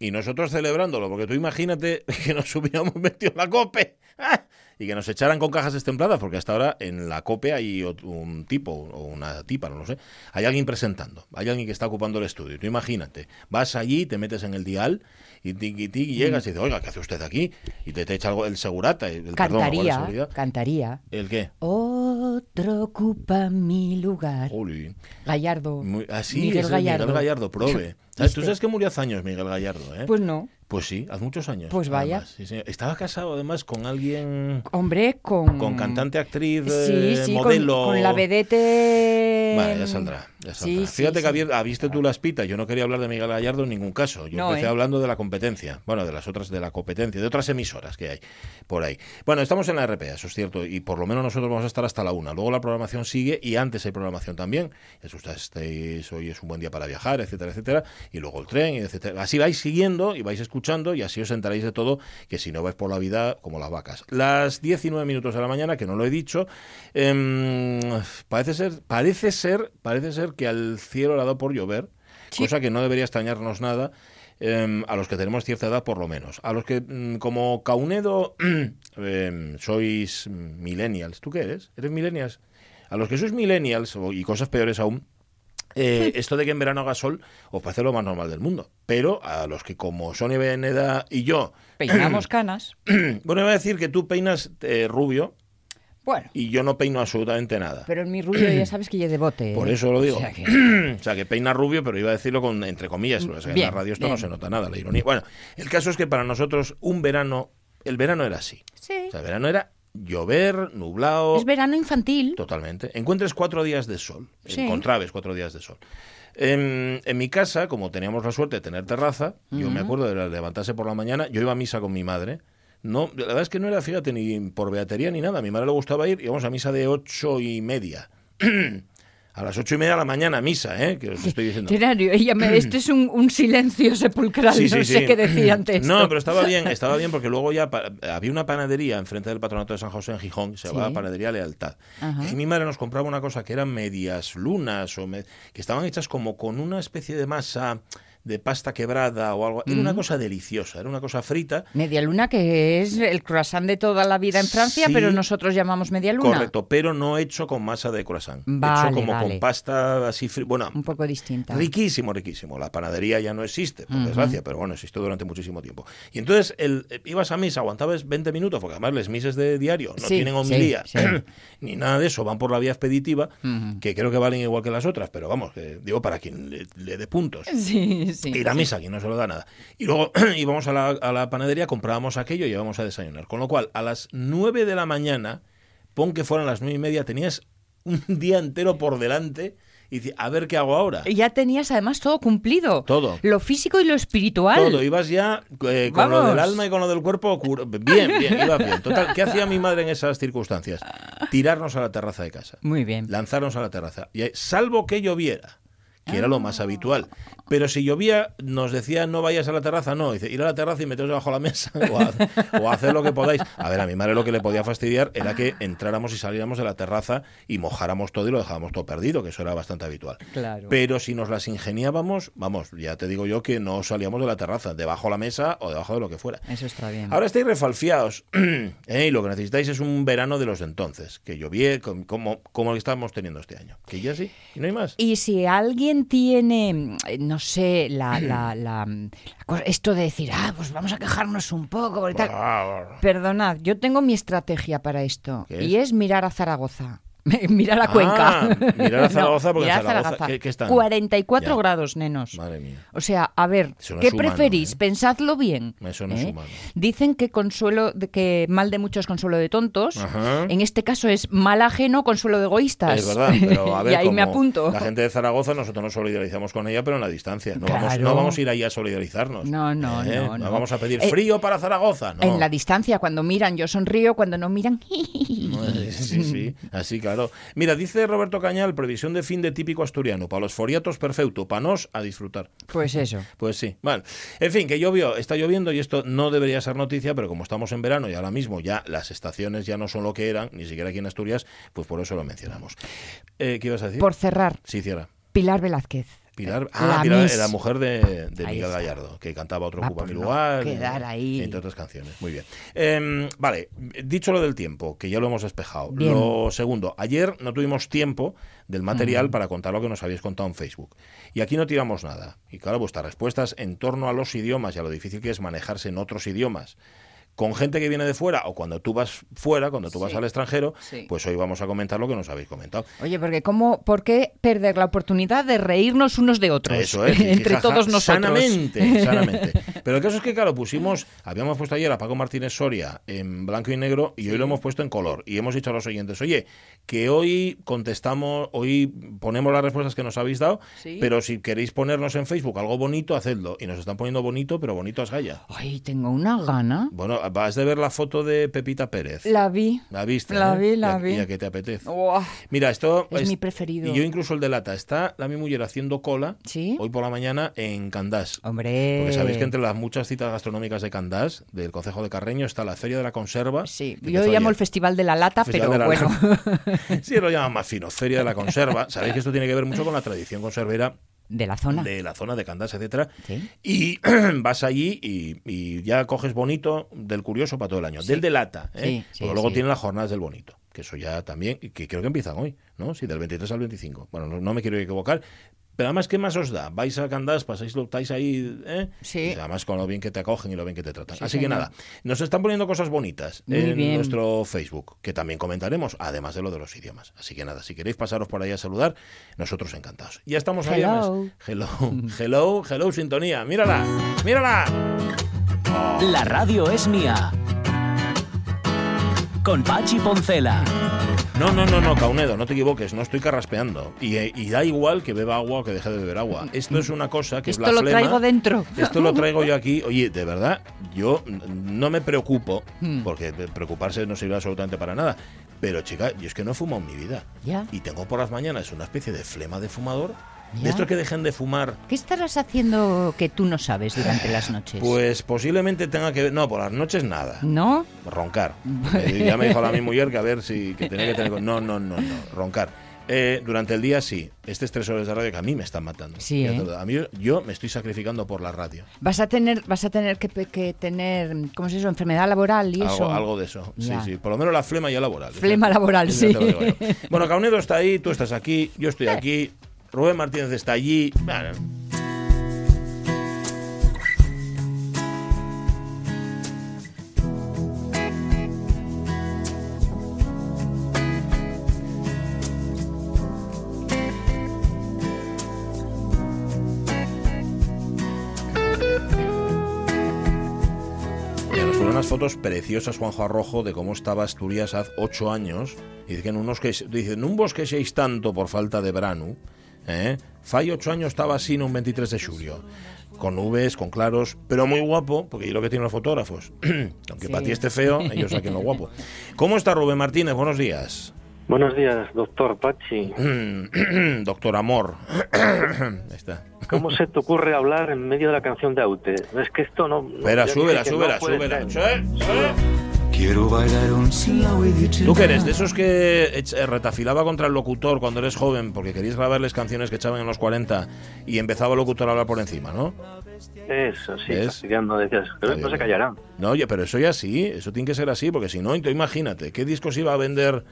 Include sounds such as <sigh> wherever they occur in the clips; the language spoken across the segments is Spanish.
y nosotros celebrándolo, porque tú imagínate <laughs> que nos hubiéramos metido la COPE ¡ah! Y que nos echaran con cajas destempladas, porque hasta ahora en la COPE hay un tipo o una tipa, no lo sé, hay alguien presentando, hay alguien que está ocupando el estudio. Tú imagínate, vas allí, te metes en el dial y tiki tiki llegas y dices, oiga, ¿qué hace usted aquí? Y te, te echa algo el segurata, el, Cantaría, perdón, el cantaría. ¿El qué? Otro ocupa mi lugar. Gallardo. Muy, así Miguel es Gallardo. Miguel Gallardo, prove. ¿Sabes? <laughs> Tú ¿Viste? sabes que murió hace años Miguel Gallardo, ¿eh? Pues no. Pues sí, hace muchos años. Pues vaya. sí. Estaba casado además con alguien, Hombre, con... con cantante, actriz, Sí, eh, sí, modelo. Con, la vedete... Vale, ya saldrá. ya saldrá. Fíjate que había- viste tú la espita. Yo no quería hablar de Miguel Gallardo en ningún caso. Yo No, empecé ¿eh? hablando de la competencia. Bueno, de las otras, de la competencia, de otras emisoras que hay por ahí. Bueno, estamos en la RPA, eso es cierto. Y por lo menos nosotros vamos a estar hasta la una. Luego la programación sigue y antes hay programación también. Eso ustedes estéis, hoy es un buen día para viajar, etcétera, etcétera. Y luego el tren, etcétera. Así vais siguiendo y vais escuchando y así os enteraréis de todo, que si no vais por la vida como las vacas. Las 19 minutos de la mañana, que no lo he dicho, em, parece ser, parece ser, parece ser que al cielo le ha dado por llover, Sí. cosa que no debería extrañarnos nada. em, a los que tenemos cierta edad, por lo menos. A los que, mm, como Caunedo, <clears throat> em, sois millennials. ¿Tú qué eres? ¿Eres millennials? A los que sois millennials, y cosas peores aún, eh, esto de que en verano haga sol os parece lo más normal del mundo. Pero a los que, como Sonia Beneda y yo, <clears throat> Peinamos canas. <clears throat> bueno, iba a decir que tú peinas eh, rubio Bueno, y yo no peino absolutamente nada. pero en mi rubio ya <clears throat> sabes que ya de bote. Por ¿eh? eso lo digo. O sea que- O sea, que peina rubio, pero iba a decirlo con entre comillas. o sea, en Bien, la radio esto bien. no se nota nada, la ironía. Bueno, el caso es que para nosotros un verano, el verano era así. Sí. O sea, el verano era llover, nublado. Es verano infantil. Totalmente. Encuentres cuatro días de sol. Sí. Encontrabes cuatro días de sol. En, en mi casa, como teníamos la suerte de tener terraza, yo me acuerdo de levantarse por la mañana, yo iba a misa con mi madre. No, la verdad es que no era, fíjate, ni por beatería ni nada. A mi madre le gustaba ir, íbamos a misa de ocho y media. <clears throat> a las ocho y media de la mañana a misa, ¿eh? Que os estoy diciendo. Literario, ella me- <clears throat> este es un, un silencio sepulcral, Sí, no sí, sé qué decir <clears throat> ante esto. No, pero estaba bien, <laughs> estaba bien porque luego ya pa- había una panadería enfrente del patronato de San José en Gijón, se llamaba Panadería Lealtad. Ajá. Y mi madre nos compraba una cosa que eran medias lunas o me- que estaban hechas como con una especie de masa de pasta quebrada o algo. Era una cosa deliciosa, era una cosa frita. Media luna, que es el croissant de toda la vida en Francia, Sí. pero nosotros llamamos media luna. Correcto, pero no hecho con masa de croissant. Vale, hecho como vale. con pasta así Bueno, Un poco distinta. Riquísimo, riquísimo. La panadería ya no existe, por desgracia, pero bueno, existió durante muchísimo tiempo. Y entonces el, eh, ibas a misa, aguantabas 20 minutos, porque además las misas de diario no Sí, tienen homilía sí. <clears throat> ni nada de eso, van por la vía expeditiva, que creo que valen igual que las otras, pero vamos, que digo para quien le, le dé puntos. Sí, sí. Y la sí. misa, quien no se lo da nada. Y luego <clears throat> íbamos a la, a la panadería, comprábamos aquello y íbamos a desayunar. Con lo cual, a las 9 de la mañana, pon que fueran las nueve y media, tenías un <laughs> día entero por delante y dices, a ver qué hago ahora. Ya tenías además todo cumplido. Todo. Lo físico y lo espiritual. Todo, ibas ya eh, con lo del alma y con lo del cuerpo. Bien, bien, iba bien. Total, ¿qué hacía mi madre en esas circunstancias? Tirarnos a la terraza de casa. Muy bien. Lanzarnos a la terraza. Y, salvo que lloviera, que era lo más habitual. Pero si llovía, nos decía no vayas a la terraza, no. Dice, ir a la terraza y meteros debajo de la mesa <laughs> o, haz- o hacer lo que podáis. A ver, a mi madre lo que le podía fastidiar era que entráramos y saliéramos de la terraza y mojáramos todo y lo dejábamos todo perdido, que eso era bastante habitual. Claro. Pero si nos las ingeniábamos, vamos, ya te digo yo que no salíamos de la terraza, debajo de la mesa o debajo de lo que fuera. Eso está bien. Ahora estáis refalfiados <clears throat> ¿eh? y lo que necesitáis es un verano de los de entonces, que llovie com- como, como el que estamos teniendo este año. Que ya sí, y no hay más. Y si alguien tiene, no sé, la, la, <clears throat> la- la cosa- esto de decir, ah, pues vamos a quejarnos un poco, y tal. Perdonad, yo tengo mi estrategia para esto. ¿Qué Y es mirar a Zaragoza. <laughs> mirar a Cuenca. Ah, mirar a <laughs> Zaragoza, porque en mirar a Zaragoza, ¿qué- qué están? 44 Ya. grados, nenos. Madre mía. O sea, a ver, ¿qué humano, preferís? ¿eh? Pensadlo bien. Eso no es ¿eh? humano. Dicen que consuelo, de que mal de muchos consuelo de tontos. Ajá. En este caso es mal ajeno consuelo de egoístas. Es verdad, pero a <laughs> ver, y ahí me apunto. La gente de Zaragoza, nosotros nos solidarizamos con ella, pero en la distancia. No, vamos, no vamos a ir ahí a solidarizarnos. No, no, ¿eh? no, no. vamos a pedir Eh, frío para Zaragoza. En la distancia, cuando miran, yo sonrío, cuando no miran. Sí, sí, así claro. Mira, dice Roberto Cañal, previsión de fin de típico asturiano. Para los foriatos, perfecto. Para nos, a disfrutar. Pues eso. <laughs> Pues sí, vale. En fin, que llovió, está lloviendo y esto no debería ser noticia, pero como estamos en verano y ahora mismo ya las estaciones ya no son lo que eran, ni siquiera aquí en Asturias, pues por eso lo mencionamos. Eh, ¿Qué ibas a decir? Por cerrar, Sí, cierra. Pilar Velázquez. Pilar, La ah, Pilar era mujer de, Miguel. Gallardo, que cantaba Otro Va Ocupa por mi no lugar. quedar ahí. Entre otras canciones. Muy bien. Em, vale, dicho lo del tiempo, que ya lo hemos despejado. Bien. Lo segundo, ayer no tuvimos tiempo del material para contar lo que nos habéis contado en Facebook. Y aquí no tiramos nada. Y claro, vuestras respuestas en torno a los idiomas y a lo difícil que es manejarse en otros idiomas con gente que viene de fuera o cuando tú vas fuera, cuando tú vas al extranjero, Sí. pues hoy vamos a comentar lo que nos habéis comentado. Oye, porque ¿cómo, ¿por qué perder la oportunidad de reírnos unos de otros? Eso es, <laughs> Entre todos nosotros. Sanamente, <laughs> sanamente. Pero el caso es que, claro, pusimos, habíamos puesto ayer a Paco Martínez Soria en blanco y negro y hoy lo hemos puesto en color. Y hemos dicho a los oyentes, oye, que hoy contestamos, hoy ponemos las respuestas que nos habéis dado, Sí. pero si queréis ponernos en Facebook algo bonito, hacedlo. Y nos están poniendo bonito, pero bonito a. Ay, tengo una gana. Bueno, vas de ver la foto de Pepita Pérez. La vi. La viste, La ¿eh? vi, la vi. Y a qué te apetece. Uah, Mira, esto Es mi preferido. Y yo incluso el de lata. Está la mi mujer haciendo cola ¿Sí? hoy por la mañana en Candás. Hombre. Porque sabéis que entre las muchas citas gastronómicas de Candás, del Concejo de Carreño, está la Feria de la Conserva. Sí, que yo llamo el. Festival de la Lata, Festival pero la bueno, <laughs> Sí, lo llaman más fino, Feria de la Conserva. Sabéis que esto tiene que ver mucho con la tradición conservera de la zona. de la zona de Candás, etcétera. Sí. Y <clears throat> vas allí y, y ya coges bonito del curioso para todo el año. Del de lata, ¿eh? Sí, Porque luego tienen las jornadas del bonito, que eso ya también, que creo que empiezan hoy, ¿no? Sí, del 23 al 25. Bueno, no, no me quiero equivocar. Pero además, ¿qué más os da? Vais a Candás, pasáis, lo estáis ahí, ¿eh? Sí. Y además con lo bien que te acogen y lo bien que te tratan. Sí, Así que nada, nos están poniendo cosas bonitas Muy en bien. nuestro Facebook, que también comentaremos, además de lo de los idiomas. Así que nada, si queréis pasaros por ahí a saludar, nosotros encantados. Ya estamos a Hello. Hello, hello, hello, sintonía. Mírala, mírala. La radio es mía. Con Pachi Poncela. No, no, no, no, Caunedo, no te equivoques, no estoy carraspeando. Y, y da igual que beba agua o que deje de beber agua. Esto es una cosa que es Esto la lo flema. traigo dentro. Esto lo traigo yo aquí. Oye, de verdad, yo no me preocupo, Hmm. porque preocuparse no sirve absolutamente para nada. Pero, chica, yo es que no he fumado en mi vida. Ya. Y tengo por las mañanas una especie de flema de fumador. Ya. De estos que dejen de fumar, ¿Qué estarás haciendo que tú no sabes durante las noches? pues posiblemente tenga que ver. No, por las noches nada. ¿No? Roncar. <laughs> Eh, ya me dijo la mi mujer que a ver si que tenía que tener. No, no, no, no. Roncar. Eh, durante el día sí. Este es tres horas de radio que a mí me están matando. Sí, ¿eh? A mí yo me estoy sacrificando por la radio. Vas a tener, vas a tener que, que tener, ¿cómo es eso? Enfermedad laboral y eso. Algo, algo de eso. Ya. Sí, sí. Por lo menos la flema ya laboral. Flema Ya- laboral, sí. yo. Bueno, Caunedo está ahí, tú estás aquí, yo estoy aquí, Rubén Martínez está allí. Bueno, fotos preciosas, Juanjo Arrojo, de cómo estaba Asturias hace ocho años. Dicen, unos que, dicen, un bosque seis tanto por falta de branu. Eh? Fai ocho años estaba así en un 23 de julio. Con nubes, con claros, pero muy guapo, porque es lo que tienen los fotógrafos. <clears throat> Aunque Sí. para ti esté feo, ellos saquen lo guapo. ¿Cómo está Rubén Martínez? Buenos días. Buenos días, doctor Pachi. <clears throat> Doctor Amor. <clears throat> Ahí está. ¿Cómo se te ocurre hablar en medio de la canción de Aute? Es que esto no... Espera, súbela, súbela, súbela. Quiero bailar un slow with you ¿Tú qué eres? ¿De esos que eh, retafilaba contra el locutor cuando eres joven porque querías grabarles canciones que echaban en los 40 y empezaba el locutor a hablar por encima, ¿no? Eso, sí, ¿Ves? fastidiando, decías, pero no se callarán. No, oye, pero eso ya sí, eso tiene que ser así, porque si no, imagínate, ¿qué discos iba a vender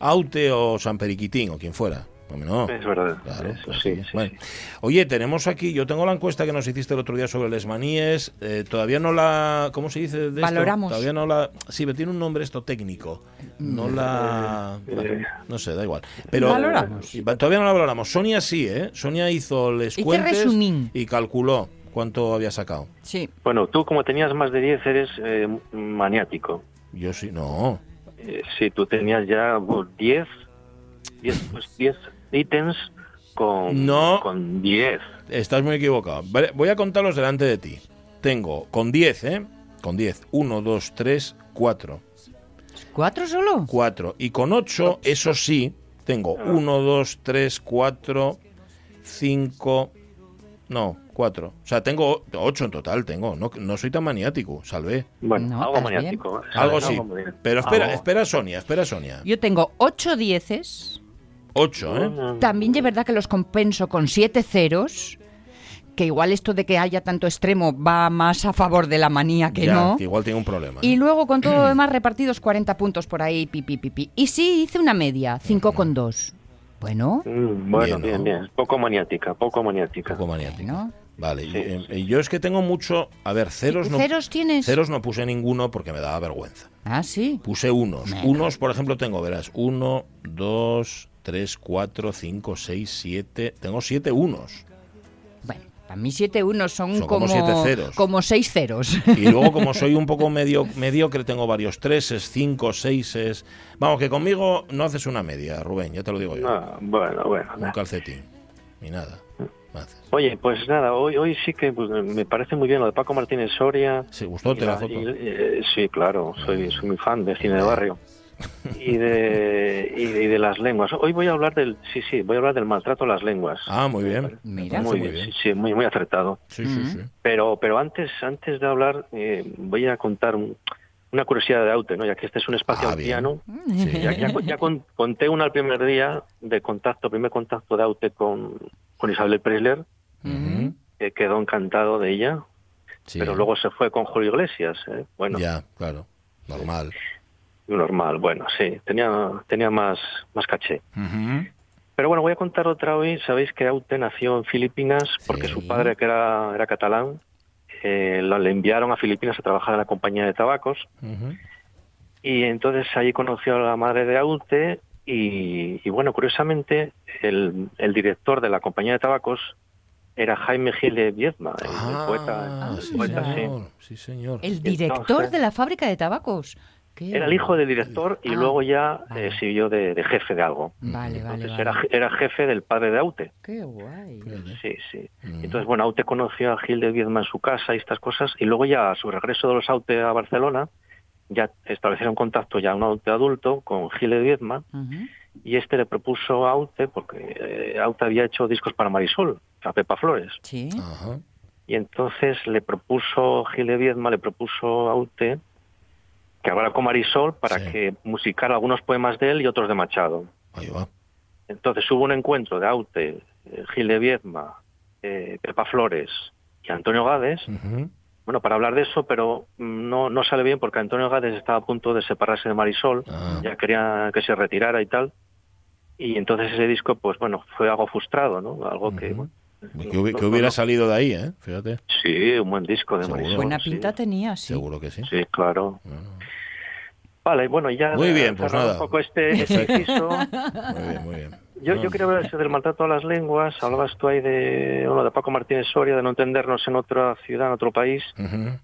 Aute o San Periquitín o quien fuera? No. Es verdad, Claro, eso pues sí, sí. sí, Bueno. sí. Oye, tenemos aquí, yo tengo la encuesta que nos hiciste el otro día sobre les maníes, eh, todavía no la, ¿cómo se dice? De esto? Valoramos. Todavía no la, sí, pero tiene un nombre esto técnico, no la, Eh, bueno, eh. no sé, da igual. Pero Valoramos. todavía no la valoramos. Sonia sí, ¿eh? Sonia hizo les Hice cuentes resumín. y calculó cuánto había sacado. Sí. Bueno, tú como tenías más de 10 eres eh, maniático. Yo sí, no. Eh, sí, tú tenías ya bueno, 10, 10, pues 10 ítems con, No. con 10. Estás muy equivocado. Vale, voy a contarlos delante de ti. Tengo con 10, ¿eh? Con 10. 1, 2, 3, 4. ¿Cuatro solo? 4. Y con 8, eso sí, tengo 1, 2, 3, 4, 5. No, 4. O sea, tengo 8 en total, tengo. No, no soy tan maniático, salvé. Bueno, No, algo estás bien. maniático. ¿eh? Algo sí. Pero espera, espera Sonia, espera Sonia. Yo tengo ocho dieces. 8, ¿eh? También es verdad que los compenso con siete ceros, que igual esto de que haya tanto extremo va más a favor de la manía que Ya, no. que igual tiene un problema. Y ¿eh? luego con todo lo <clears throat> demás repartidos 40 puntos por ahí, pipi, pipi. Y sí, hice una media, 5,2. Bueno, mm, bueno, Bien, bien, ¿no? bien. Poco maniática, poco maniática. poco maniático. ¿no? Vale, y, Sí, eh, sí. y yo es que tengo mucho. A ver, ceros no. ¿Ceros tienes? Ceros no puse ninguno porque me daba vergüenza. Ah, sí. Puse unos. Unos, por ejemplo, tengo, verás, 1, 2, 3, 4, 5, 6, 7. Tengo 7 unos. Bueno, para mí 7 unos son, Son como siete ceros. Como 6 ceros. Y luego, como <laughs> soy un poco medio mediocre, tengo varios treses, cinco, seises. Vamos, que conmigo no haces una media, Rubén, ya te lo digo yo. Ah, bueno, bueno. Un calcetín. Ni nada. Oye, pues nada, hoy hoy sí que pues, me parece muy bien lo de Paco Martínez Soria. ¿Se gustó? Y ¿Te la la- foto? y, eh, sí, claro, soy, soy muy fan de cine de barrio. Y de, y de, y de las lenguas. Hoy voy a hablar del, sí, sí, voy a hablar del maltrato a las lenguas. Ah, muy bien. Mira. parece muy bien, sí, sí, muy, muy acertado. Sí, sí, sí. Pero, pero antes, antes de hablar, eh, voy a contar un- una curiosidad de Aute, ¿no? Ya que este es un espacio Ah, bien. autiano. Sí. Ya, ya, ya con- conté una el primer día de contacto, primer contacto de Aute con, con Isabel Preisler, Ujú. que quedó encantado de ella, Sí. pero luego se fue con Julio Iglesias. ¿eh? Bueno, Ya, claro. Normal. Normal, bueno, sí, tenía, tenía más, más caché. Pero bueno, voy a contar otra hoy. Sabéis que Aute nació en Filipinas porque Sí. su padre, que era, era catalán, eh, lo- le enviaron a Filipinas a trabajar en la compañía de tabacos. Y entonces allí conoció a la madre de Aute y, y bueno, curiosamente, el, el director de la compañía de tabacos era Jaime Gil de Viedma, el, el Ah, poeta. el sí, poeta, sí. señor. Sí, señor. El director Entonces- de la fábrica de tabacos. ¿Qué? Era el hijo del director y Ah, luego ya vale. eh, siguió de, de jefe de algo. Vale, vale, Entonces vale. era, era jefe del padre de Aute. Qué guay. Sí, sí. Mm. Entonces, bueno, Aute conoció a Gil de Viedma en su casa y estas cosas, y luego ya a su regreso de los Aute a Barcelona, ya establecieron contacto ya un Aute adulto con Gil de Viedma, y este le propuso a Aute, porque eh, Aute había hecho discos para Marisol, a Pepa Flores, Sí. Ajá. y entonces le propuso, Gil de Viedma le propuso a Aute que hablara con Marisol para Sí. que musicara algunos poemas de él y otros de Machado. Ahí va. Entonces hubo un encuentro de Aute, eh, Gil de Viedma, eh, Pepa Flores y Antonio Gades, bueno, para hablar de eso, pero mm, no, no sale bien porque Antonio Gades estaba a punto de separarse de Marisol, Ah. ya quería que se retirara y tal, y entonces ese disco, pues bueno, fue algo frustrado, ¿no? Algo que, bueno, Que, hubi- que hubiera no- salido de ahí, ¿eh? Fíjate. Sí, un buen disco de. Marisol. Buena sí. pinta tenía, sí. Seguro que sí. Sí, claro. Bueno, Vale, bueno, ya Muy bien, pues nada. un poco este, <laughs> este inciso, muy bien, muy bien. Yo, No, yo quería hablar del maltrato a las lenguas. Hablabas tú ahí de, bueno, de Paco Martínez Soria, de no entendernos en otra ciudad, en otro país. Ujú.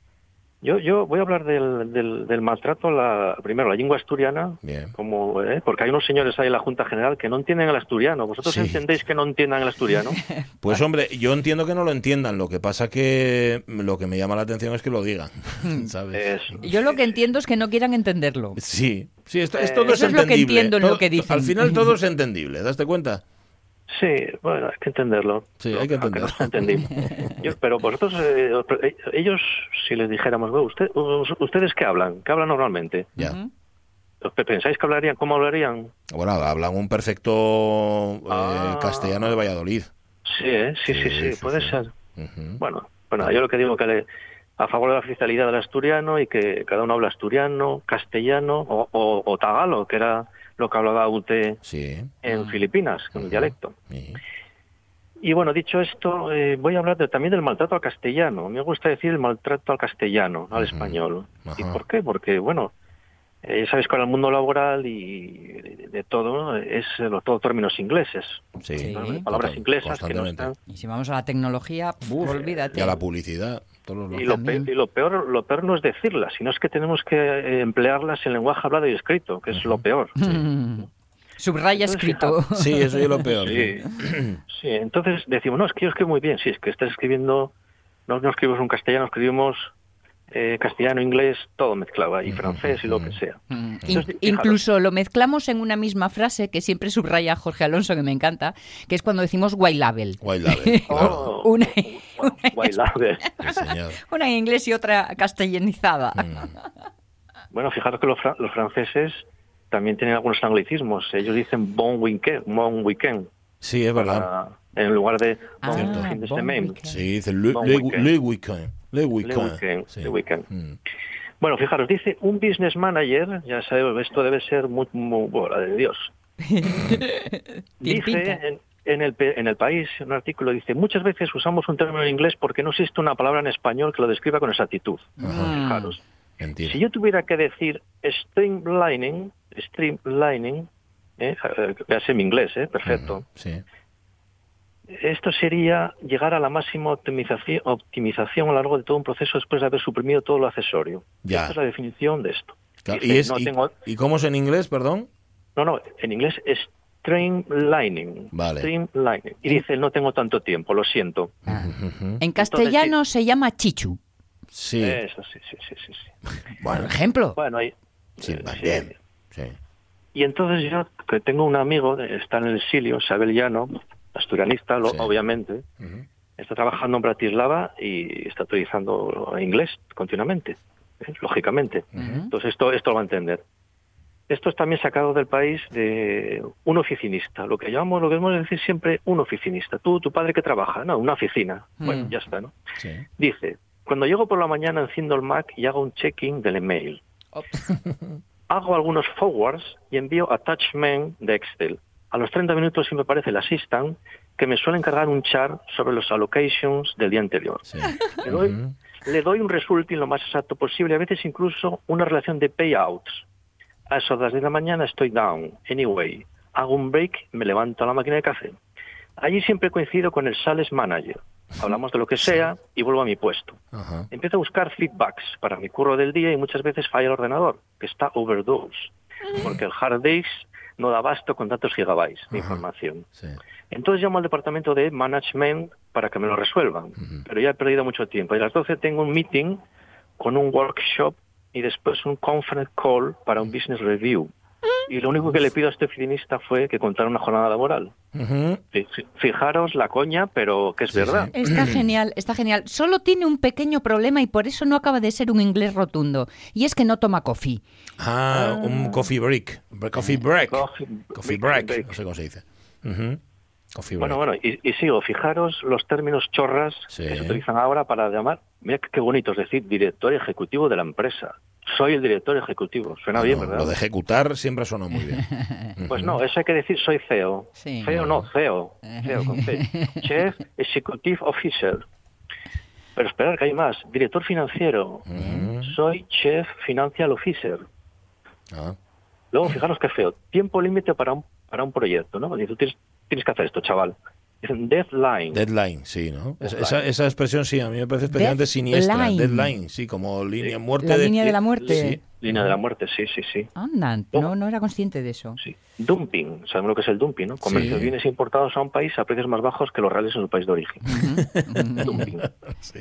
Yo, yo voy a hablar del, del, del maltrato a la, primero, la lengua asturiana, Bien. como, ¿eh? porque hay unos señores ahí en la Junta General que no entienden el asturiano. ¿Vosotros Sí. entendéis que no entiendan el asturiano? <laughs> Pues hombre, yo entiendo que no lo entiendan. Lo que pasa que lo que me llama la atención es que lo digan, <laughs> ¿sabes? Es- Yo lo que entiendo es que no quieran entenderlo. Sí, sí, esto, Eh, es todo Eso es lo que entendible. entiendo en lo que dicen. Al final todo es <laughs> entendible, ¿daste cuenta? Sí, bueno, hay que entenderlo. Sí, hay que entenderlo. entendí. <laughs> Yo- pero vosotros, eh, eh, ellos, si les dijéramos, "Bueno, usted, us- ¿ustedes qué hablan? ¿Qué hablan normalmente? Ya. Ujú. ¿Os ¿Pensáis que hablarían? ¿Cómo hablarían? Bueno, hablan un perfecto eh, Ah. castellano de Valladolid. Sí, ¿eh? sí, sí, Sí, sí, sí, puede sí. ser. Bueno, bueno, yo lo que digo que le, a favor de la oficialidad del asturiano y que cada uno habla asturiano, castellano o, o, o tagalo, que era hablaba Ute Sí. en Filipinas, con el dialecto. Y bueno, dicho esto, eh, voy a hablar de- también del maltrato al castellano. Me gusta decir el maltrato al castellano, al español. ¿Y por qué? Porque, bueno, eh, ya sabéis que ahora el mundo laboral y de, de todo es eh, los todo términos ingleses. Sí. Sí. Palabras Total- inglesas que no están Y si vamos a la tecnología, pf, olvídate. Y a la publicidad. Todos los Y lo, También. pe- y lo peor lo peor no es decirlas, sino es que tenemos que eh, emplearlas en lenguaje hablado y escrito, que es lo peor. <laughs> Subraya Entonces, escrito. Sí, eso es lo peor. Sí, sí, entonces decimos, no, es que yo escribo muy bien, sí, es que estás escribiendo, no, no escribimos un castellano, escribimos eh, castellano, inglés, todo mezclado, y francés y lo que sea. Mm. Entonces, In- fijaros. incluso lo mezclamos en una misma frase que siempre subraya Jorge Alonso, que me encanta, que es cuando decimos white label. White Label, <laughs> claro. Oh, Una, <laughs> <laughs> una en inglés y otra castellanizada. Mm. Bueno, fijaros que los, fra- los franceses también tienen algunos anglicismos. Ellos dicen bon weekend, bon weekend Sí, es verdad. para- en lugar de Ah, bon fin de. Sí, dice le, Bon le- weekend. le weekend. Le Le weekend. weekend, sí. le weekend. Mm. Bueno, fijaros, dice un business manager, ya sabemos, esto debe ser muy, muy bola de Dios. <laughs> Dice en, en el, pe- en el país, en un artículo, dice, muchas veces usamos un término en inglés porque no existe una palabra en español que lo describa con exactitud. Fijaros, Mentira. si yo tuviera que decir streamlining, streamlining, eh, eh, véase mi inglés, eh, perfecto. Ujú, Sí. Esto sería llegar a la máxima optimización, optimización a lo largo de todo un proceso después de haber suprimido todo lo accesorio. Ya. Esta es la definición de esto. Claro, Dice, ¿Y, es, no, y- tengo- ¿Y cómo es en inglés, perdón? no, no, en inglés es streamlining. Vale. Streamlining. Y dice, no tengo tanto tiempo, lo siento. Ah. En castellano se llama chichu, Sí. Eso, sí, sí, sí, sí. sí. <laughs> por Bueno, ejemplo. Bueno, ahí... sí, eh, sí. bien. Sí. Y entonces yo, que tengo un amigo, está en el exilio, Sabel Llano, asturianista, lo- Sí. obviamente, está trabajando en Bratislava y está utilizando inglés continuamente, ¿eh? lógicamente. Entonces esto, esto lo va a entender. Esto es también sacado del país de un oficinista, lo que llamamos, lo que debemos decir siempre, un oficinista. Tú, tu padre que trabaja, no, una oficina. Bueno, Mm. ya está, ¿no? Sí. Dice, cuando llego por la mañana enciendo el Mac y hago un checking del email. <laughs> Hago algunos forwards y envío attachment de Excel. A los 30 minutos sí me parece el assistant que me suele encargar un chart sobre los allocations del día anterior. Sí. <laughs> Le doy, Ujú. le doy un resulting lo más exacto posible, a veces incluso una relación de payouts. A las 10 de la mañana estoy down. Anyway, hago un break, me levanto a la máquina de café. Allí siempre coincido con el sales manager. Hablamos de lo que sea y vuelvo a mi puesto. Ajá. Empiezo a buscar feedbacks para mi curro del día y muchas veces falla el ordenador, que está overdose, porque el hard disk no da abasto con tantos gigabytes de Ajá. información. Sí. Entonces llamo al departamento de management para que me lo resuelvan, pero ya he perdido mucho tiempo. Y a las 12 tengo un meeting con un workshop y después un conference call para un business review. Y lo único que le pido a este oficinista fue que contara una jornada laboral. Fi- fi- Fijaros la coña, pero que es Sí, verdad. sí. Está genial, está genial. Solo tiene un pequeño problema y por eso no acaba de ser un inglés rotundo. Y es que no toma coffee. Ah, un coffee break. Bre- Coffee break. Coffee- Coffee break, break. break. No sé cómo se dice. Coffee break. Bueno, bueno, y, y sigo, fijaros los términos chorras Sí. que se utilizan ahora para llamar, mira qué bonito, es decir, director ejecutivo de la empresa. Soy el director ejecutivo, suena bien, ¿verdad? Lo de ejecutar siempre suena muy bien. <laughs> Pues no, eso hay que decir soy CEO. Sí. CEO no, CEO. CEO con C. <laughs> Chief Executive Officer. Pero esperar que hay más. Director financiero. Soy Chief Financial Officer. Ah, Luego, fijaros qué feo. Tiempo límite para un, para un proyecto, ¿no? Tienes, tienes que hacer esto, chaval. Deadline. Deadline, sí, ¿no? Deadline. Esa, esa expresión sí, a mí me parece especialmente siniestra. Deadline. Deadline, sí, como línea muerte. La línea de la muerte. Sí. Línea de la muerte, sí, sí, sí. Anda, no, no era consciente de eso. sí. Dumping, sabemos lo que es el dumping, ¿no? Comercio Sí. de bienes importados a un país a precios más bajos que los reales en su país de origen. <laughs> dumping. sí.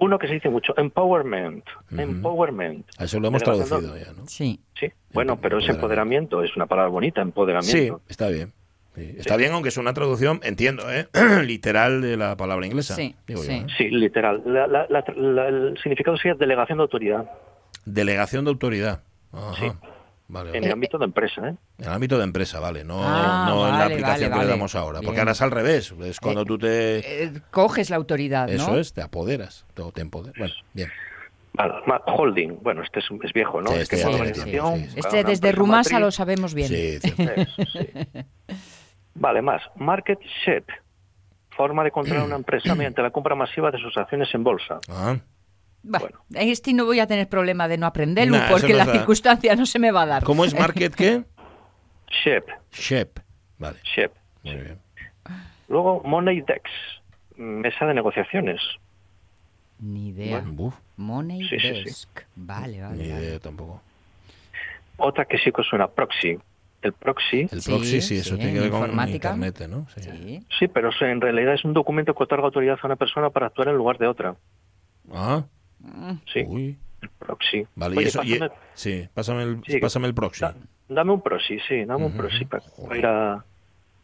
Uno que se dice mucho, empowerment. Empowerment. A eso lo hemos traducido ya, ¿no? Sí. Sí, bueno, pero ese empoderamiento es una palabra bonita, Sí, empoderamiento. está bien. Sí, Está bien, aunque es una traducción, entiendo, ¿eh? <clears throat> literal de la palabra inglesa. Sí, digo yo, sí. ¿eh? Sí, literal. La- la- la- la- el significado sería delegación de autoridad Delegación de autoridad. Ajá. Sí. Vale, en vale. el ámbito de empresa, ¿eh? En el ámbito de empresa, vale, no, Ah, no en la aplicación vale, que vale. le damos ahora. Porque Bien. ahora es al revés. Es cuando tú te. Eh, coges la autoridad, ¿no? Eso es, te apoderas. Te, te empoderas. Bueno, bien. Holding, bueno, este es, es viejo, ¿no? Sí, este ya es sí, sí. Este desde Rumasa lo sabemos bien. Sí, cierto. Eso, sí. <laughs> Vale, más. Market share. Forma de controlar una <clears throat> empresa mediante la compra masiva de sus acciones en bolsa. Ah, Bah, Bueno. en este no voy a tener problema de no aprenderlo Nah, porque no la da. circunstancia no se me va a dar. ¿Cómo es market qué? <laughs> SHEP. Shep. Vale, SHEP. muy bien. Luego, Money Dex. Mesa de negociaciones. Ni idea. Money Sí, sí, sí. Desk. Vale, vale. ni vale. idea tampoco. Otra que sí que suena proxy. El proxy, El Sí, proxy, sí, eso sí, tiene que ver con informática. internet, ¿no? Sí. Sí. sí, pero eso en realidad es un documento que otorga autoridad a una persona para actuar en lugar de otra. Ah, Sí, uy. el proxy. Vale, y eso. y- pásame- sí, pásame el, Sí, pásame el proxy. da- dame un proxy, sí, dame un proxy para, Joder. ir a-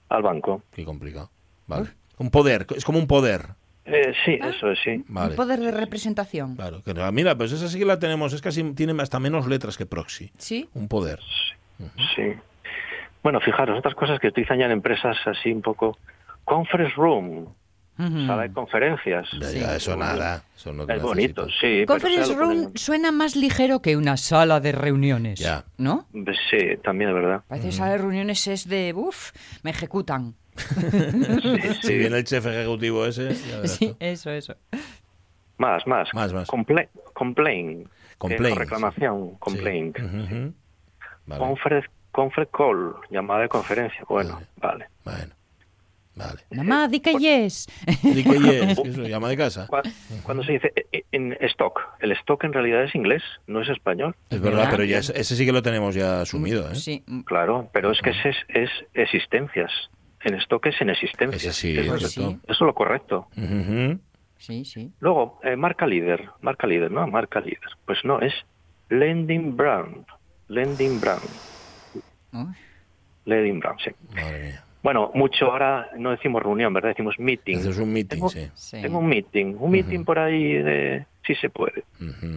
al banco. Qué complicado. Vale. Un poder, es como un poder. Eh, sí, eso es, sí. Vale. Un poder de representación. Claro, que no, mira, pues esa sí que la tenemos, es casi, tiene hasta menos letras que proxy. Sí. Un poder. Sí. Bueno, fijaros, otras cosas que utilizan ya en empresas así un poco. Conference room, sala de conferencias. Ya, Sí. ya, eso nada. Eso no Es bonito, sí. Conference room suena más ligero que una sala de reuniones. Ya. ¿No? Sí, también es verdad. Parece que sala de reuniones es de, uff, me ejecutan. <laughs> Si viene el chef ejecutivo ese, Sí, eso, eso. Más, más. Más, más. Comple- complain. Complaint, reclamación, Sí. complaint. Vale. Conference, conference call, llamada de conferencia. Bueno, Vale. vale. Bueno, vale. Mamá, di que yes. Di que yes, <laughs> que eso, llama de casa. Cu- Cuando se dice eh, en stock, el stock en realidad es inglés, no es español. Es verdad, ¿Verdad? pero ya es- ese sí que lo tenemos ya asumido, ¿eh? Sí, Claro, pero es que ese es, es existencias. En stock es en existencias. Ese sí, eso, es, sí. eso es lo correcto. Ujú, ujú. sí, sí. Luego, eh, marca líder, marca líder, ¿no? Marca líder. Pues no, es lending brand. Lending brand. Uy. Sí. Madre mía. Bueno, mucho ahora no decimos reunión, ¿verdad? Decimos meeting. Ese es un meeting, Tengo- sí. Tengo un meeting, un meeting por ahí de... Sí se puede. Ujú.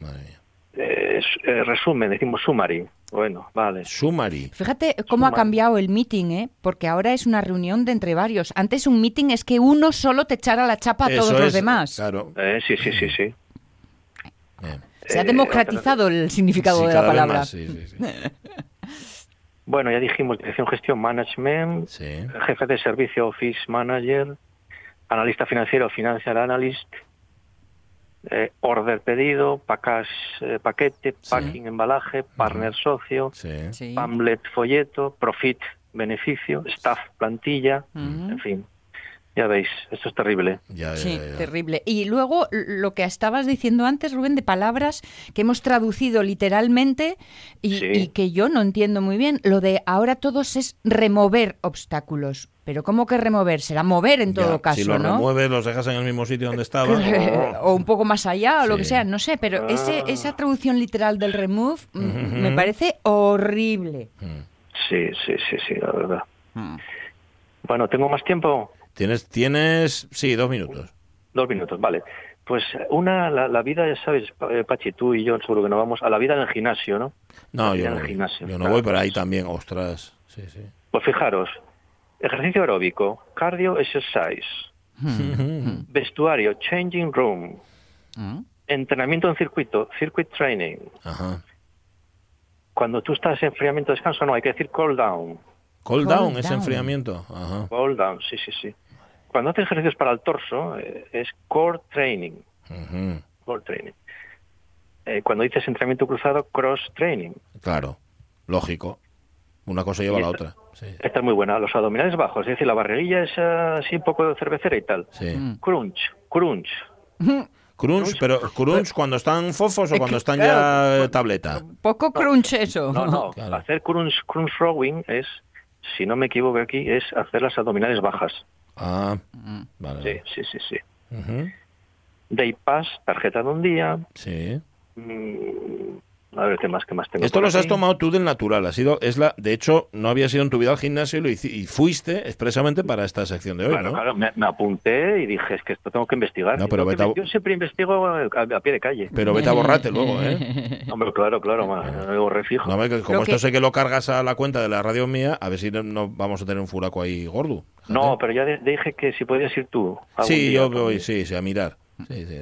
Madre mía. Eh, eh, resumen, decimos summary. Bueno, vale. Summary. Fíjate cómo ha cambiado el meeting, ¿eh? Porque ahora es una reunión de entre varios. Antes un meeting es que uno solo te echara la chapa a Eso todos los demás. Claro. Eh, sí, sí, sí, sí. Bien. Se ha democratizado el significado Sí, de la palabra. más, sí, sí, sí. <laughs> Bueno, ya dijimos dirección, gestión, management, Sí. jefe de servicio, office manager, analista financiero, financial analyst, eh, order pedido, package, eh, paquete, packing, embalaje, partner socio, Sí. Pamlet, folleto, profit, beneficio, staff, plantilla, en fin. Ya veis, esto es terrible. Ya, ya, Sí, ya, ya. terrible. Y luego lo que estabas diciendo antes, Rubén, de palabras que hemos traducido literalmente y, Sí. y que yo no entiendo muy bien. Lo de ahora todos es remover obstáculos. Pero ¿cómo que remover? Será mover en todo Ya, caso, si los ¿no? remueves, los dejas en el mismo sitio donde <laughs> estaban. o un poco más allá o lo que sea, no sé, pero ese, Ah. esa traducción literal del remove mm, me parece horrible. Sí, sí, sí, sí, la verdad. Bueno, ¿tengo más tiempo? Tienes, tienes, sí, dos minutos. Dos minutos, vale. Pues una, la, la vida, ya sabes, eh, Pachi, tú y yo seguro que no vamos a la vida en el gimnasio, ¿no? No, yo no, voy. gimnasio. yo no voy, pero ahí también, ostras. Sí, sí. Pues fijaros, ejercicio aeróbico, cardio exercise, vestuario, changing room, Mm. entrenamiento en circuito, circuit training. Ajá. Cuando tú estás en enfriamiento descanso, no, hay que decir cool down. Cold Cold down, ese down. enfriamiento. Ajá. Cool down, sí, sí, sí. Cuando haces ejercicios para el torso, eh, es core training. Core training. Eh, cuando dices entrenamiento cruzado, cross training. Claro, lógico. Una cosa lleva a la otra. Sí. Esta es muy buena. Los abdominales bajos, es decir, la barriguilla es eh, así un poco cervecera y tal. sí. Mm. Crunch, crunch. <laughs> Crunch, pero crunch cuando están fofos o cuando están ya tableta. Poco crunch eso. No, no. <laughs> Claro. Hacer crunch, crunch rowing es, si no me equivoco aquí, es hacer las abdominales bajas. Ah, Mm. vale. Sí, sí, sí, sí. Day pass, tarjeta de un día. Sí. Mm, a ver qué más, qué más tengo. Esto los has tomado tú del natural. Ha sido, es la, de hecho, no había sido en tu vida al gimnasio y, lo hici- y fuiste expresamente para esta sección de hoy, Claro, ¿no? claro, me, me apunté y dije, es que esto tengo que investigar. No, pero vete a- Yo siempre investigo a, a pie de calle. Pero vete a borrarte luego, ¿eh? <laughs> Hombre, claro, claro, más, me borré fijo. No, hombre, como esto que- sé que lo cargas a la cuenta de la radio mía, a ver si no, no vamos a tener un furaco ahí gordo. Fíjate. No, pero ya de- dije que si podías ir tú. Sí, día yo voy, sí, sí, a mirar. Sí, sí.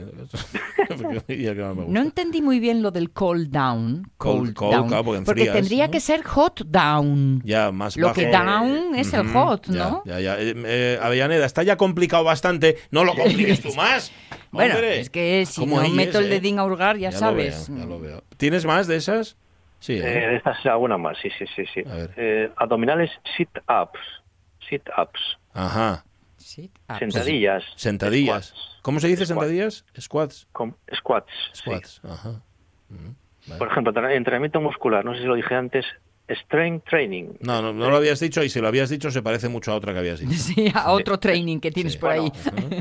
<laughs> No entendí muy bien lo del cold down. Cold- cold, claro, porque tendría ¿no? que ser hot down. Ya, más Lo bajo. que down es el hot, ¿no? Ya, ya. Eh, eh, Avellaneda, está ya complicado bastante. No lo compliques tú más. <laughs> Bueno, hombre. es que si ¿Cómo no meto es, el eh? dedín a hurgar, ya, sabes. veo, ya lo veo. ¿Tienes más de esas? Sí. ¿eh? Eh, esta es alguna más, sí, sí, sí. sí. Eh, abdominales sit-ups. Sit-ups. Ajá. Sit up. Sentadillas. Sentadillas. Squats. ¿Cómo se dice sentadillas? Squats. Com- squats. sí. Squats. Ajá. Por ejemplo, entrenamiento muscular, no sé si lo dije antes, strength training. No, no, no lo habías dicho y si lo habías dicho se parece mucho a otra que habías dicho. Sí, a otro training que tienes Sí. por ahí.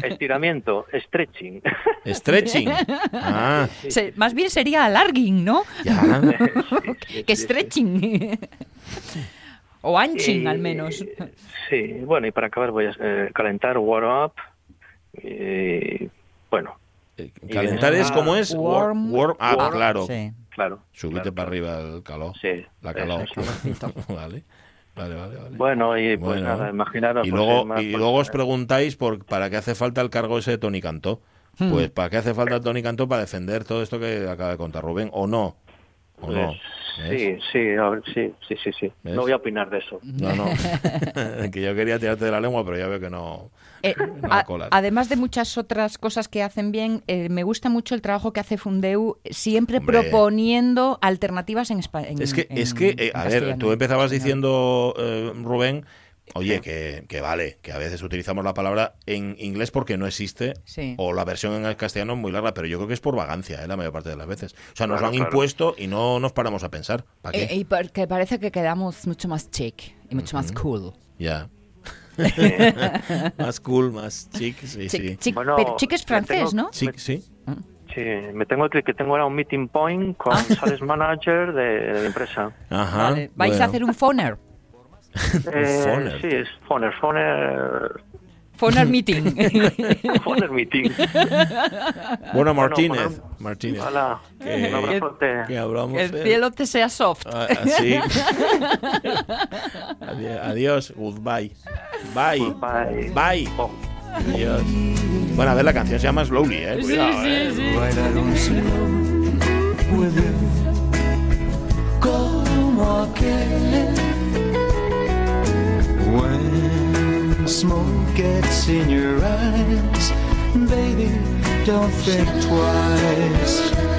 Estiramiento, stretching. Stretching. Ah, Se- más bien sería alarging, ¿no? ya. <laughs> que stretching. o anching, Y- al menos. Sí, bueno, y para acabar voy a eh, calentar, warm up. Y, bueno, Calentar es como es Warm warm up, up, claro. sí. claro. Subite claro, para arriba el calor. Sí, La calor. <laughs> vale. Vale, vale, vale. Bueno, y pues Bueno. nada, imaginaros. Y pues, luego, más y luego os preguntáis por para qué hace falta el cargo ese de Tony Cantó. Hmm. Pues para qué hace falta Tony Cantó para defender todo esto que acaba de contar Rubén, o no. O no. pues, ¿Ves? sí, sí, a ver, sí, sí, sí, sí. ¿Ves? No voy a opinar de eso. No, no. <laughs> <laughs> que yo quería tirarte de la lengua, pero ya veo que no. Eh, no a- además de muchas otras cosas que hacen bien, eh, me gusta mucho el trabajo que hace Fundeu, siempre Hombre. proponiendo alternativas en español. Es que, es que eh, a ver, tú empezabas diciendo, eh, Rubén, oye, que, que vale, que a veces utilizamos la palabra en inglés porque no existe, Sí. o la versión en el castellano es muy larga, pero yo creo que es por vagancia, eh, la mayor parte de las veces. O sea, nos Claro, lo han claro. impuesto y no nos paramos a pensar. ¿Para qué? Eh, y porque parece que quedamos mucho más chic y mucho más cool. Ya. <laughs> más cool, más chic, sí, Chic, sí. chic, Bueno, pero chic es francés, tengo- ¿no? Chic, sí. Sí, me tengo que, que tengo ahora un meeting point con Ah. sales manager de, de la empresa. Ajá. Vale. ¿Vais bueno. a hacer un phoner? Eh, Phoner. sí, es Foner, Foner, Phoner meeting. <laughs> Foner meeting. Bueno, Martínez. Bueno, Martínez. Hola, Que- un abrazote. Que hablamos el cielo te sea soft. Ah, sí. <laughs> Adi- Adiós, goodbye. Bye. Goodbye. Bye. Oh. Adiós. Bueno, a ver, la canción se llama Slowly, ¿eh? Sí, Cuidado, sí, ¿eh? sí. Como aquel When smoke gets in your eyes, baby, don't think twice.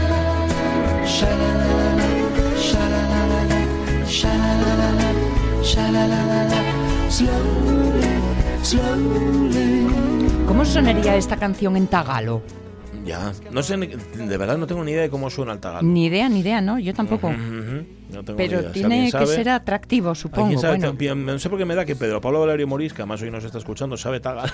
¿Cómo sonaría esta canción en tagalo? Ya. No sé, de verdad no tengo ni idea de cómo suena el tagalo. Ni idea, ni idea, ¿no? Yo tampoco. No tengo Pero idea. Tiene que sabe- ser atractivo, supongo. Bueno, No sé por qué me da que Pedro Pablo Valerio Morís, que además hoy nos está escuchando, sabe tagalo.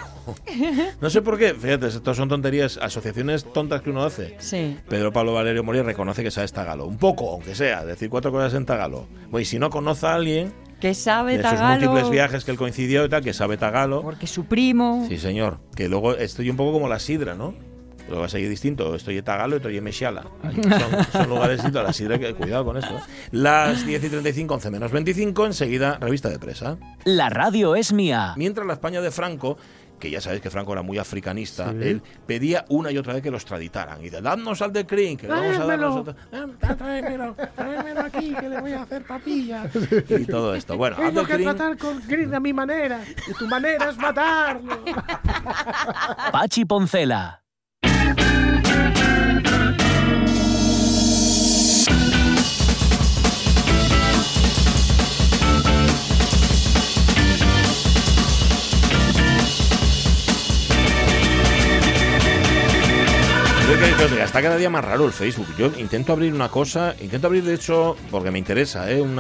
<laughs> no sé por qué, fíjate, estas son tonterías, asociaciones tontas que uno hace. sí. Pedro Pablo Valerio Morís reconoce que sabe tagalo. Un poco, aunque sea, decir cuatro cosas en tagalo. Y si no conoce a alguien Que sabe de sus tagalo. múltiples viajes que él coincidió y tal, que sabe tagalo. Porque su primo. Sí, señor. Que luego estoy un poco como la sidra, ¿no? Lo vas a ir distinto. Estoy en Tagalo y estoy en Mexala. Ahí Son, son lugares distintos. La sidra, que cuidado con esto. ¿eh? Las 10 y 35, 11 menos 25. Enseguida, revista de presa. La radio es mía. Mientras la España de Franco, que ya sabéis que Franco era muy africanista, él pedía una y otra vez que los traditaran. Y dice, dadnos al de Crin, que le vamos a dar nosotros. Tráemelo, tráemelo aquí, que le voy a hacer papilla. <laughs> Y todo esto. Bueno, Tengo que tratar con Green a mi manera. Y tu manera es matarlo. Pachi Poncela. Está cada día más raro el Facebook. Yo intento abrir una cosa, intento abrir de hecho, porque me interesa, ¿eh? un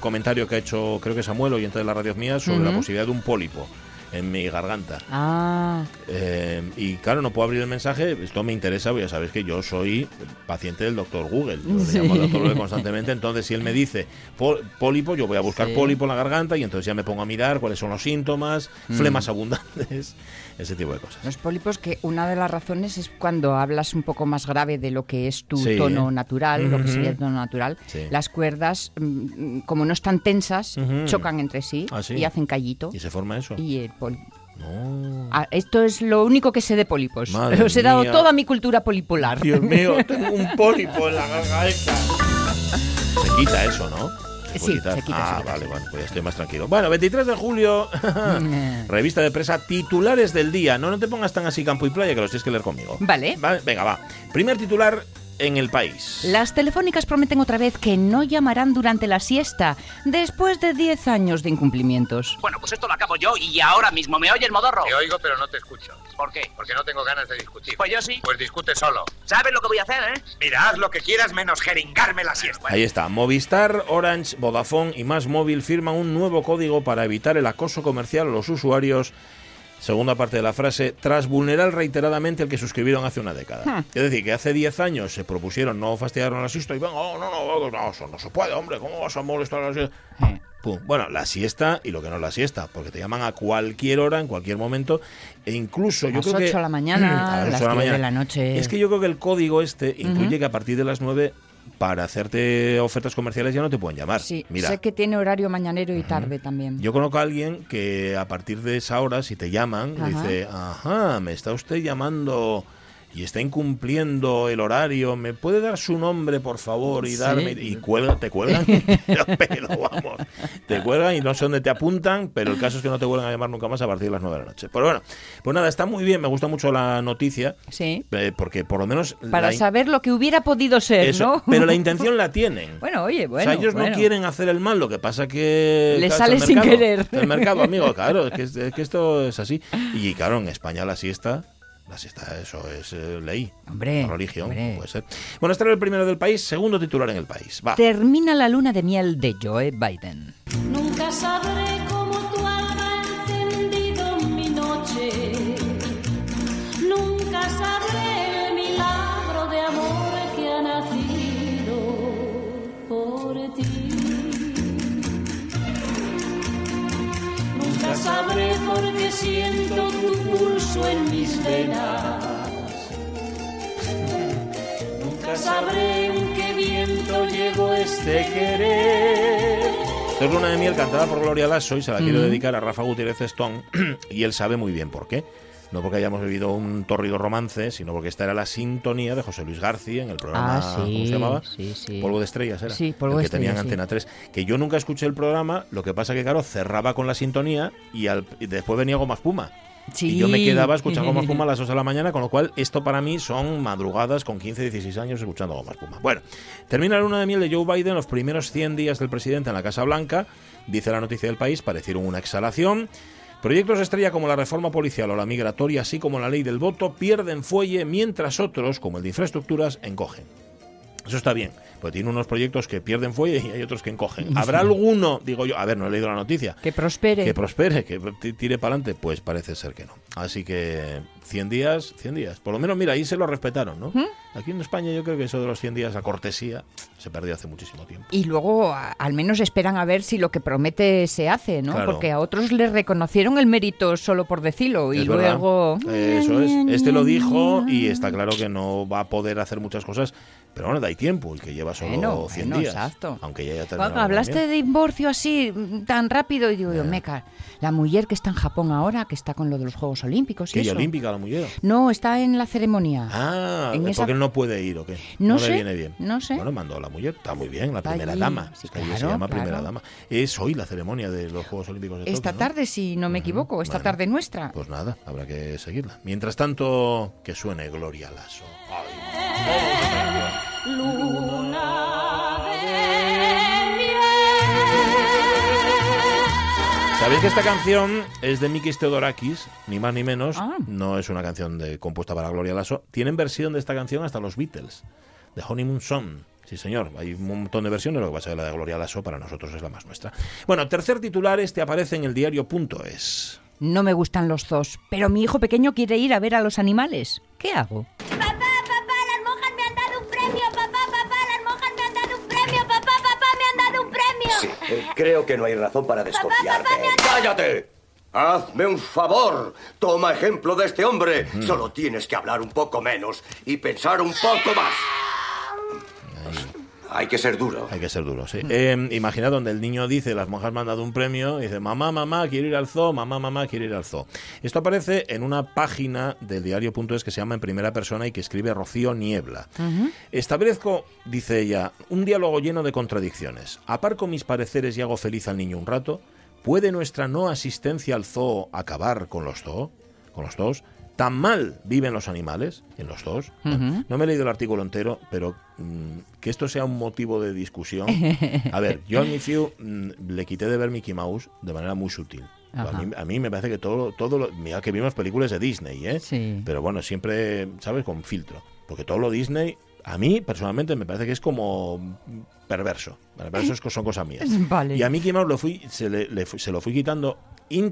comentario que ha hecho, creo que Samuel, oyente de la radio mía, sobre la posibilidad de un pólipo en mi garganta. Ah, Eh, y claro, no puedo abrir el mensaje, esto me interesa, porque ya sabéis que yo soy paciente del doctor Google, yo le Sí. llamo al doctor Google constantemente, entonces si él me dice "Pol- pólipo, yo voy a buscar Sí. pólipo en la garganta y entonces ya me pongo a mirar cuáles son los síntomas, Mm. flemas abundantes, ese tipo de cosas. los pólipos que una de las razones es cuando hablas un poco más grave de lo que es tu Sí. tono natural, lo que sería el tono natural, Sí. las cuerdas, mm, como no están tensas, chocan entre sí, Ah, sí. y hacen callito. ¿Y se forma eso? Y el pol- No. Ah, esto es lo único que sé de pólipos. Madre Os he dado mía. toda mi cultura polipolar. Dios mío, <laughs> tengo un pólipo en la garganta. Se quita eso, ¿no? Sí, quitar? se quita, Ah, vale, bueno, pues ya estoy más tranquilo. Bueno, 23 de julio, <laughs> <laughs> revista de presa, titulares del día. No, no te pongas tan así campo y playa que los tienes que leer conmigo. Vale. Vale, Venga, va. Primer titular en el país. Las telefónicas prometen otra vez que no llamarán durante la siesta, después de 10 años de incumplimientos. Bueno, pues esto lo acabo yo y ahora mismo me oye el modorro. Te oigo, pero no te escucho. ¿Por qué? Porque no tengo ganas de discutir. Pues yo sí. Pues discute solo. ¿Sabes lo que voy a hacer, eh? Mira, haz lo que quieras menos jeringarme la siesta. Ahí está. Movistar, Orange, Vodafone y Más Móvil firman un nuevo código para evitar el acoso comercial a los usuarios. Segunda parte de la frase, tras vulnerar reiteradamente el que suscribieron hace una década. Es decir, que hace 10 años se propusieron no fastidiar a la siesta y venga, oh, no, no, no, eso no se puede, hombre, ¿cómo vas a molestar a la siesta? Pum. Bueno, la siesta y lo que no es la siesta, porque te llaman a cualquier hora, en cualquier momento, e incluso A yo las creo que... 8 de la mañana, a <clears throat> a las ocho 10 de la noche. Es que yo creo que el código este incluye que a partir de las 9 para hacerte ofertas comerciales ya no te pueden llamar. Sí, Mira, sé que tiene horario mañanero y tarde también. yo conozco a alguien que a partir de esa hora, si te llaman, Ajá. dice, ajá, me está usted llamando y está incumpliendo el horario, ¿me puede dar su nombre, por favor, y Sí. darme? Y cuelga, te cuelgan, <laughs> <laughs> pero, vamos, te cuelgan y no sé dónde te apuntan, pero el caso es que no te vuelven a llamar nunca más a partir de las 9 de la noche. Pero bueno, pues nada, está muy bien, me gusta mucho la noticia, Sí. eh, porque por lo menos... Para saber lo que hubiera podido ser, eso, ¿no? Pero la <laughs> intención la tienen. Bueno, oye, bueno. o sea, ellos bueno. no quieren hacer el mal, lo que pasa que... Les claro, sale sin querer. El mercado, amigo, claro, es que, es- es que esto es así. Y claro, en España la siesta... La siesta, eso es eh, ley. Hombre, La religión, hombre. puede ser. Bueno, este era el primero del país, segundo titular en el país. Va. Termina la luna de miel de Joe Biden. Nunca sabré cómo tu alma ha encendido mi noche. Nunca sabré el milagro de amor que ha nacido por ti. Nunca sabré por qué siento tu pulso en mis venas. Nunca sabré en qué viento llegó este querer. Esto es Luna de Miel cantada por Gloria Lasso y se la quiero Mm. dedicar a Rafa Gutiérrez Stone <clears throat> y él sabe muy bien por qué. No porque hayamos vivido un tórrido romance, sino porque esta era la sintonía de José Luis García en el programa, Ah, sí, ¿cómo se llamaba? sí, sí. Polvo de estrellas era. Sí, Polvo el que tenían. Antena 3. Que yo nunca escuché el programa, lo que pasa que, claro, cerraba con la sintonía y, al- y después venía Goma Espuma. Sí. Y yo me quedaba escuchando Goma Espuma a las <laughs> 2 de la mañana, con lo cual esto para mí son madrugadas con 15, 16 años escuchando Goma Espuma. Bueno, termina la luna de miel de Joe Biden, los primeros 100 días del presidente en la Casa Blanca, dice la noticia del país, parecieron una exhalación. Proyectos estrella como la reforma policial o la migratoria, así como la ley del voto, pierden fuelle, mientras otros, como el de infraestructuras, encogen. Eso está bien, porque tiene unos proyectos que pierden fuelle y hay otros que encogen. <laughs> ¿Habrá alguno, digo yo, a ver, no he leído la noticia, Que prospere. que prospere, que tire para adelante, pues parece ser que no. Así que 100 días, 100 días. Por lo menos, mira, ahí se lo respetaron, ¿no? Aquí en España yo creo que eso de los 100 días a cortesía se perdió hace muchísimo tiempo. Y luego a- al menos esperan a ver si lo que promete se hace, ¿no? Claro. Porque a otros les reconocieron el mérito solo por decirlo y Es verdad. luego... Eso es. Este lo dijo y está claro que no va a poder hacer muchas cosas, pero bueno, da tiempo, el que lleva solo Bueno, 100 bueno, días. exacto. Aunque ya haya terminado. hablaste también. de divorcio así mm, tan rápido y digo yo, meca, la mujer que está en Japón ahora, que está con lo de los Juegos Olímpicos ella eso. olímpica la mujer. No, está en la ceremonia. Ah, En porque esa- él no puede ir o qué. No le sé, viene bien. no sé. Bueno, mandó a la mujer, está muy bien, la primera allí, dama. sí, Es allí se claro, llama primera claro. dama. Es hoy la ceremonia de los Juegos Olímpicos de Esta Tokio, ¿no? tarde, si no me equivoco, esta Bueno. tarde nuestra. Pues nada, habrá que seguirla. Mientras tanto, que suene Gloria Lasso. Ay. Luna de miel. Sabéis que esta canción es de Mikis Theodorakis, ni más ni menos. Ah. No es una canción de, compuesta para Gloria Lasso. Tienen versión de esta canción hasta los Beatles, de Honeymoon Song. Sí, señor, hay un montón de versiones, lo que pasa es que la de Gloria Lasso para nosotros es la más nuestra. Bueno, tercer titular, este aparece en el diario.es. No me gustan los zoos, pero mi hijo pequeño quiere ir a ver a los animales. ¿Qué hago? Eh, creo que no hay razón para desconfiarte. ¡Cállate! Hazme un favor. Toma ejemplo de este hombre. Solo tienes que hablar un poco menos y pensar un poco más. Hay que ser duro. Hay que ser duro, sí. Eh, imagina donde el niño dice, las monjas me han dado un premio, y dice, mamá, mamá, quiero ir al zoo, mamá, mamá, quiero ir al zoo. Esto aparece en una página del diario.es que se llama En Primera Persona y que escribe Rocío Niebla. Establezco, dice ella, un diálogo lleno de contradicciones. Aparco mis pareceres y hago feliz al niño un rato. ¿Puede nuestra no asistencia al zoo acabar con los zoo? ¿Con los zoos? ¿Tan mal viven los animales en los? Bueno, no me he leído el artículo entero, pero mm, que esto sea un motivo de discusión. <laughs> A ver, yo a mi Fiu mm, le quité de ver Mickey Mouse de manera muy sutil. A Ajá. mí, a mí me parece que todo, todo lo, mira que vimos películas de Disney, ¿eh? Sí. Pero bueno, siempre, ¿sabes? Con filtro. Porque todo lo Disney, a mí personalmente me parece que es como perverso. Vale, pero eso son cosas mías. <laughs> Vale. Y a Mickey Mouse lo fui, se, le- le fui- se lo fui quitando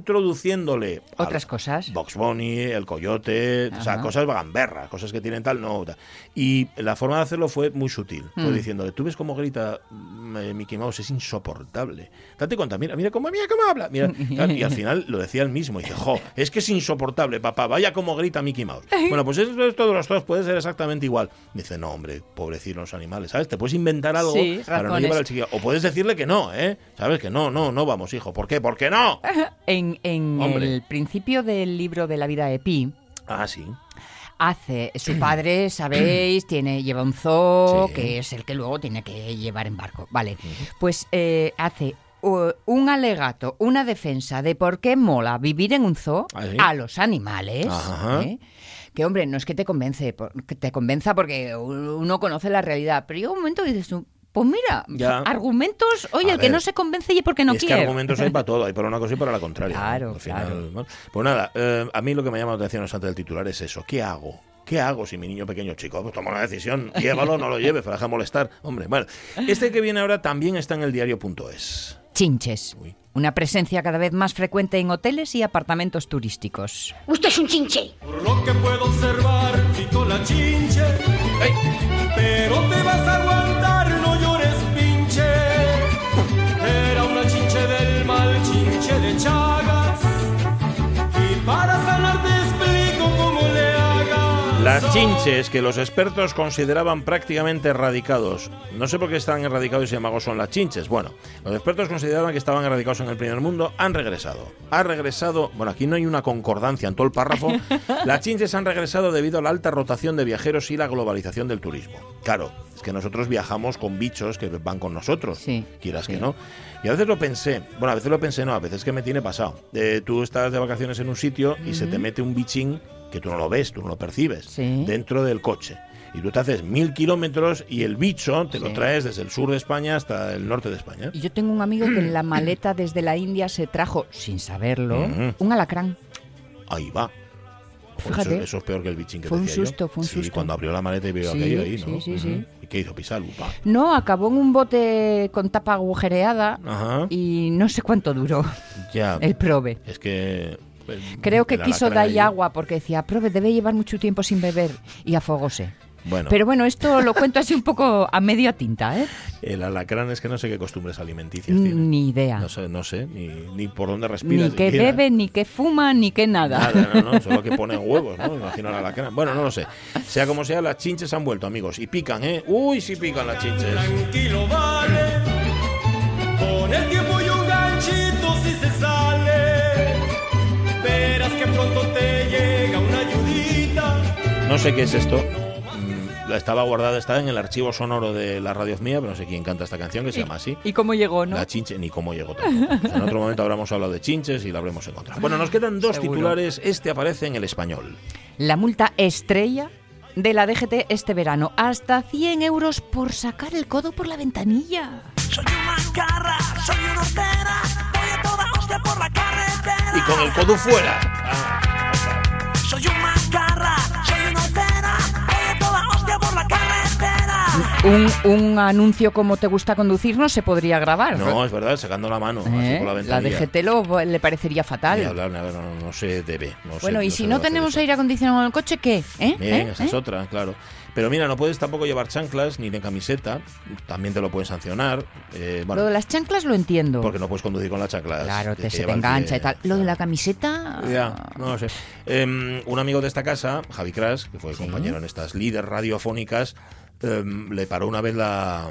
introduciéndole Otras cosas. Box Bunny, el coyote, o sea, cosas vagamberras, cosas que tienen tal, no. tal. Y la forma de hacerlo fue muy sutil. Fue Mm. diciéndole, tú ves cómo grita mm, eh, Mickey Mouse, es insoportable. Date cuenta, mira, mira cómo, mira cómo habla. Mira, <laughs> y al final lo decía él mismo. Dice, jo, es que es insoportable, papá, vaya cómo grita Mickey Mouse. <laughs> Bueno, pues esto, esto de los dos puede ser exactamente igual. Dice, no, hombre, pobrecito los animales, ¿sabes? Te puedes inventar algo Sí, para no razones. llevar al chiquillo. O puedes decirle que no, ¿eh? ¿Sabes? Que no, no, no vamos, hijo. ¿Por qué? ¿Por qué no? <laughs> En, el principio del libro de la vida de Pi, Ah, sí. hace su <clears throat> padre, sabéis, tiene lleva un zoo Sí. que es el que luego tiene que llevar en barco. Vale, pues eh, hace uh, un alegato, una defensa de por qué mola vivir en un zoo Ah, ¿sí? a los animales. Ajá. ¿eh? Que hombre, no es que te convence, que te convenza porque uno conoce la realidad, pero llega un momento que dices tú, pues mira, Ya. argumentos, oye, A el que no se convence y porque no es que quiere. argumentos hay para todo, hay para una cosa y para la contraria. ¿no? Claro, Al final, claro. bueno. Pues nada, eh, a mí lo que me llama la atención antes del titular es eso. ¿Qué hago? ¿Qué hago si mi niño pequeño chico? Pues toma una decisión, <laughs> llévalo, no lo lleves, para dejar molestar. Hombre, bueno. Este que viene ahora también está en el diario.es. Chinches. Uy. Una presencia cada vez más frecuente en hoteles y apartamentos turísticos. Usted es un chinche. Por lo que puedo observar, la chinche. Pero te vas a chinche chinches que los expertos consideraban prácticamente erradicados. No sé por qué están erradicados y sin embargo son las chinches. Bueno, los expertos consideraban que estaban erradicados en el primer mundo, han regresado. Ha regresado, bueno, aquí no hay una concordancia en todo el párrafo. <laughs> Las chinches han regresado debido a la alta rotación de viajeros y la globalización del turismo. Claro, es que nosotros viajamos con bichos que van con nosotros, Sí, quieras sí. que no. Y a veces lo pensé, bueno, a veces lo pensé, no, a veces que me tiene pasado. Eh, tú estás de vacaciones en un sitio y se te mete un bichín que tú no lo ves, tú no lo percibes, Sí. dentro del coche. Y tú te haces mil kilómetros y el bicho te lo traes desde el sur de España hasta el norte de España. Y yo tengo un amigo que en la <clears throat> maleta desde la India se trajo, sin saberlo, un alacrán. Ahí va. Pues Fíjate. Eso, eso es peor que el bichín que Fue un decía yo. susto, fue un Sí, susto. cuando abrió la maleta y vio Sí, aquello ahí, ¿no? sí, sí, sí. Ujú. ¿Y qué hizo? Pisar, upa. No, acabó en un bote con tapa agujereada Ajá. y no sé cuánto duró Ya. el probe. Es que... Creo que quiso ahí- agua porque decía, probe, debe llevar mucho tiempo sin beber y afogóse. Bueno, Pero bueno, esto lo cuento así un poco a medio tinta, ¿eh? el alacrán es que no sé qué costumbres alimenticias tiene. Ni idea. No sé, no sé, ni, ni por dónde respira. Ni que siquiera. bebe, ni que fuma, ni que nada. Nada, no, no, solo que ponen huevos, ¿no? Imagino la alacrán. Bueno, no lo sé. Sea como sea, las chinches han vuelto, amigos. Y pican, ¿eh? Uy, sí pican las chinches. Tranquilo, vale. No sé qué es esto. Mm, La estaba guardada, está en el archivo sonoro de la radio mía, pero no sé quién canta esta canción, que se llama así. ¿Y cómo llegó, no? La chinche, ni cómo llegó tampoco. En otro momento habremos hablado de chinches y la habremos encontrado. Bueno, nos quedan dos Seguro. titulares. Este aparece en el español. La multa estrella de la DGT este verano. Hasta 100 euros por sacar el codo por la ventanilla. Soy una garra, soy una hortera. Voy a toda hostia por la carretera. Y con el codo fuera. Ah, Soy una garra, Un, un anuncio como te gusta conducir no se podría grabar. no, es verdad, sacando la mano. así ¿Eh? por la La. DGT lo, le parecería fatal. hablar, hablar, no, no se debe. no se- Bueno, y se si no tenemos aire acondicionado en el coche, ¿qué? ¿Eh? Bien, ¿Eh? esa es ¿Eh? otra, claro. Pero mira, no puedes tampoco llevar chanclas ni de camiseta, también te lo pueden sancionar. eh, bueno, Lo de las chanclas lo entiendo. porque no puedes conducir con las chanclas. Claro, te, se te engancha y tal. Lo de la camiseta... Ya, no lo sé. Em, un amigo de esta casa, Javi Cras, que fue compañero en estas líderes radiofónicas, em, le paró una vez la,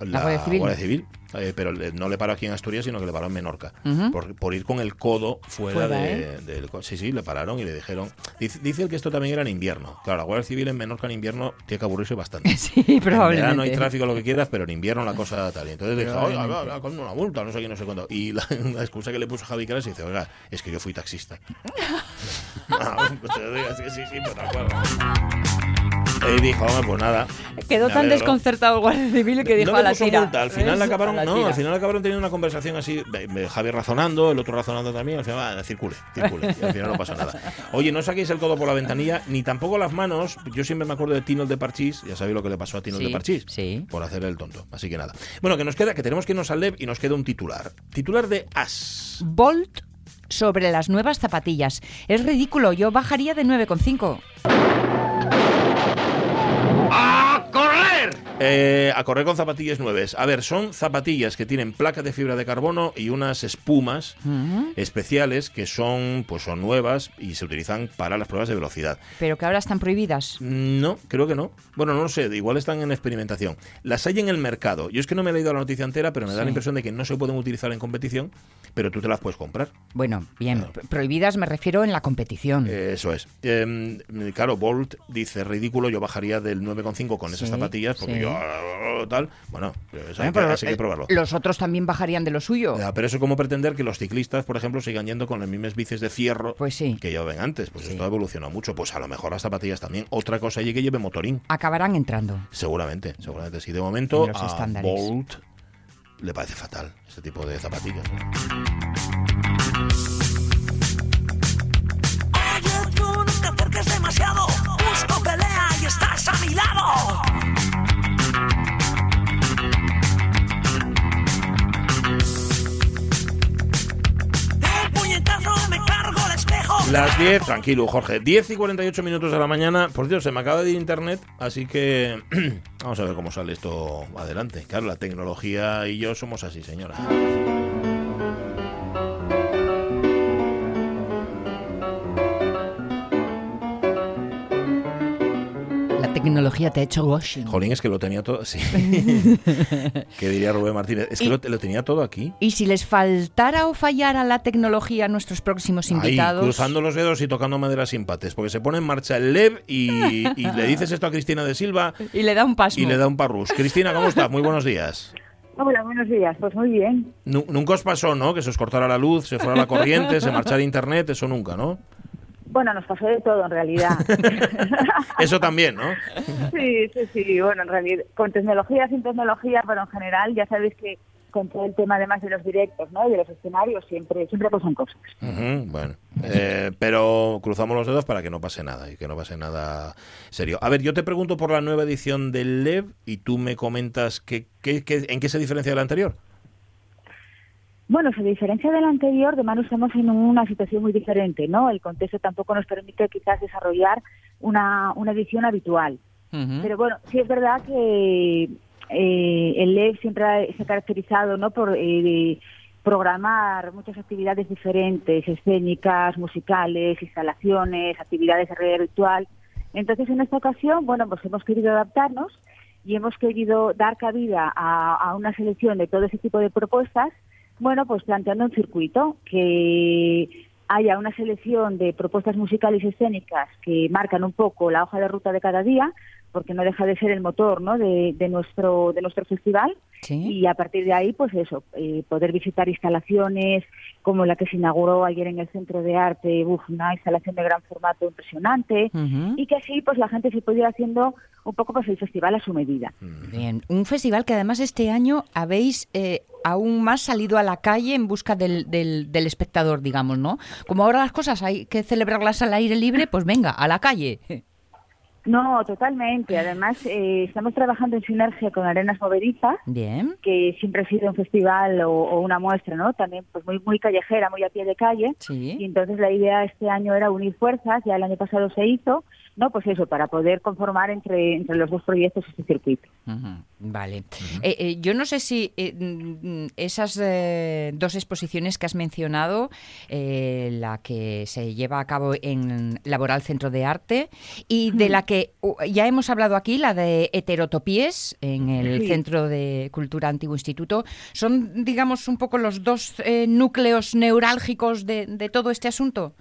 La Guardia Civil. eh, pero no le paró aquí en Asturias, sino que le paró en Menorca, por, por ir con el codo fuera, Fuera, de, ¿eh? del Sí, sí, le pararon y le dijeron... Dice, dice él que esto también era en invierno. Claro, la Guardia Civil en Menorca en invierno tiene que aburrirse bastante. <laughs> Sí, En probablemente. verano hay tráfico, lo que quieras, pero en invierno la cosa tal. Y entonces le dije, oiga, Probablemente. va, va, con una multa, no sé qué, no sé cuánto. Y la, <laughs> la excusa que le puso Javi Caras dice, oiga, es que yo fui taxista. <laughs> Ah, pues sí, sí, sí, pero de acuerdo. Y dijo, hombre, pues nada. Quedó tan desconcertado el guardia civil que dijo no a la tira. multa. Al final ¿Ves? acabaron, no, tira. al final acabaron teniendo una conversación así, Javier razonando, el otro razonando también, al final, va, circule, circule, y al final no pasa nada. Oye, no saquéis el codo por la ventanilla, ni tampoco las manos, yo siempre me acuerdo de Tino el de Parchís, ya sabéis lo que le pasó a Tino el Sí, de Parchís, por hacer el tonto, así que nada. Bueno, que nos queda, que tenemos que irnos al LEV y nos queda un titular, titular de As. Bolt sobre las nuevas zapatillas. Es ridículo, yo bajaría de 9,5. ¡A correr! Eh, a correr con zapatillas nueves. A ver, son zapatillas que tienen placa de fibra de carbono y unas espumas especiales que son, pues son nuevas y se utilizan para las pruebas de velocidad. Pero que ahora están prohibidas. No, creo que no. Bueno, no lo sé, igual están en experimentación. Las hay en el mercado. Yo es que no me he leído la noticia entera, pero me da Sí. la impresión de que no se pueden utilizar en competición, pero tú te las puedes comprar. Bueno, bien, prohibidas me refiero en la competición. Eso es. Eh, claro, Bolt dice, ridículo, yo bajaría del 9,5 con esas Sí, zapatillas, porque sí. yo tal. Bueno, eso hay, que, pero, eso hay que eh, probarlo. Los otros también bajarían de lo suyo. Ya, pero eso es como pretender que los ciclistas, por ejemplo, sigan yendo con las mismas bicis de fierro que llevaban antes. Pues esto ha evolucionado mucho. Pues a lo mejor las zapatillas también. Otra cosa allí que lleve motorín. Acabarán entrando. Seguramente, seguramente. Sí, de momento los a estándares. Bolt le parece fatal este tipo de zapatillas. 10, tranquilo, Jorge. 10 y 48 minutos de la mañana. Por cierto, se me acaba de ir internet, así que <clears throat> vamos a ver cómo sale esto adelante. Claro, la tecnología y yo somos así, señora. La tecnología te ha hecho washing. Jolín, es que lo tenía todo. Sí. <laughs> ¿Qué diría Rubén Martínez? Es que Y- lo, lo tenía todo aquí. Y si les faltara o fallara la tecnología a nuestros próximos Ahí, invitados. cruzando los dedos y tocando madera sin pates, porque se pone en marcha el LEV y, y le dices esto a Cristina de Silva <laughs> Y le da un pasmo. y le da un parrus. Cristina, ¿cómo estás? Muy buenos días. Hola, buenos días. Pues muy bien. Nu- nunca os pasó, ¿no? Que se os cortara la luz, se fuera la corriente, se marchara internet, eso nunca, ¿no? Bueno, nos pasó de todo en realidad. <laughs> Eso también, ¿no? sí, sí, sí. Bueno, en realidad, con tecnología, sin tecnología, pero en general ya sabéis que con todo el tema además de los directos, ¿no? Y de los escenarios siempre, siempre pasan cosas. Bueno, eh, pero cruzamos los dedos para que no pase nada y que no pase nada serio. A ver, yo te pregunto por la nueva edición del LEV y tú me comentas que, que- que- en qué se diferencia de la anterior. Bueno, a diferencia del anterior, de mano estamos en una situación muy diferente, ¿no? El contexto tampoco nos permite quizás desarrollar una, una edición habitual. Pero bueno, sí es verdad que eh, el LEV siempre ha- se ha caracterizado ¿no? por eh, programar muchas actividades diferentes, escénicas, musicales, instalaciones, actividades de realidad virtual. Entonces, en esta ocasión, bueno, pues hemos querido adaptarnos y hemos querido dar cabida a, a una selección de todo ese tipo de propuestas, bueno, pues planteando un circuito que haya una selección de propuestas musicales y escénicas que marcan un poco la hoja de ruta de cada día, porque no deja de ser el motor ¿no? de, de nuestro de nuestro festival y a partir de ahí pues eso eh, poder visitar instalaciones como la que se inauguró ayer en el centro de arte uf, una instalación de gran formato impresionante y que así pues la gente se pudiera haciendo un poco pues el festival a su medida Bien, un festival que además este año habéis eh, aún más salido a la calle en busca del, del, del espectador, digamos, ¿no? Como ahora las cosas hay que celebrarlas al aire libre, pues venga, a la calle. No totalmente además eh, estamos trabajando en sinergia con Arenas Movedizas Bien. que siempre ha sido un festival o, o una muestra, ¿no? También pues muy muy callejera, muy a pie de calle. Sí. Y entonces la idea este año era unir fuerzas, ya el año pasado se hizo, ¿no? Pues eso, para poder conformar entre, entre los dos proyectos este circuito. Vale. Eh, eh, yo no sé si eh, mm, esas eh, dos exposiciones que has mencionado, eh, la que se lleva a cabo en Laboral Centro de Arte y de la que ya hemos hablado aquí, la de Heterotopíes en el Sí. Centro de Cultura Antiguo Instituto, son, digamos, un poco los dos eh, núcleos neurálgicos de, de todo este asunto.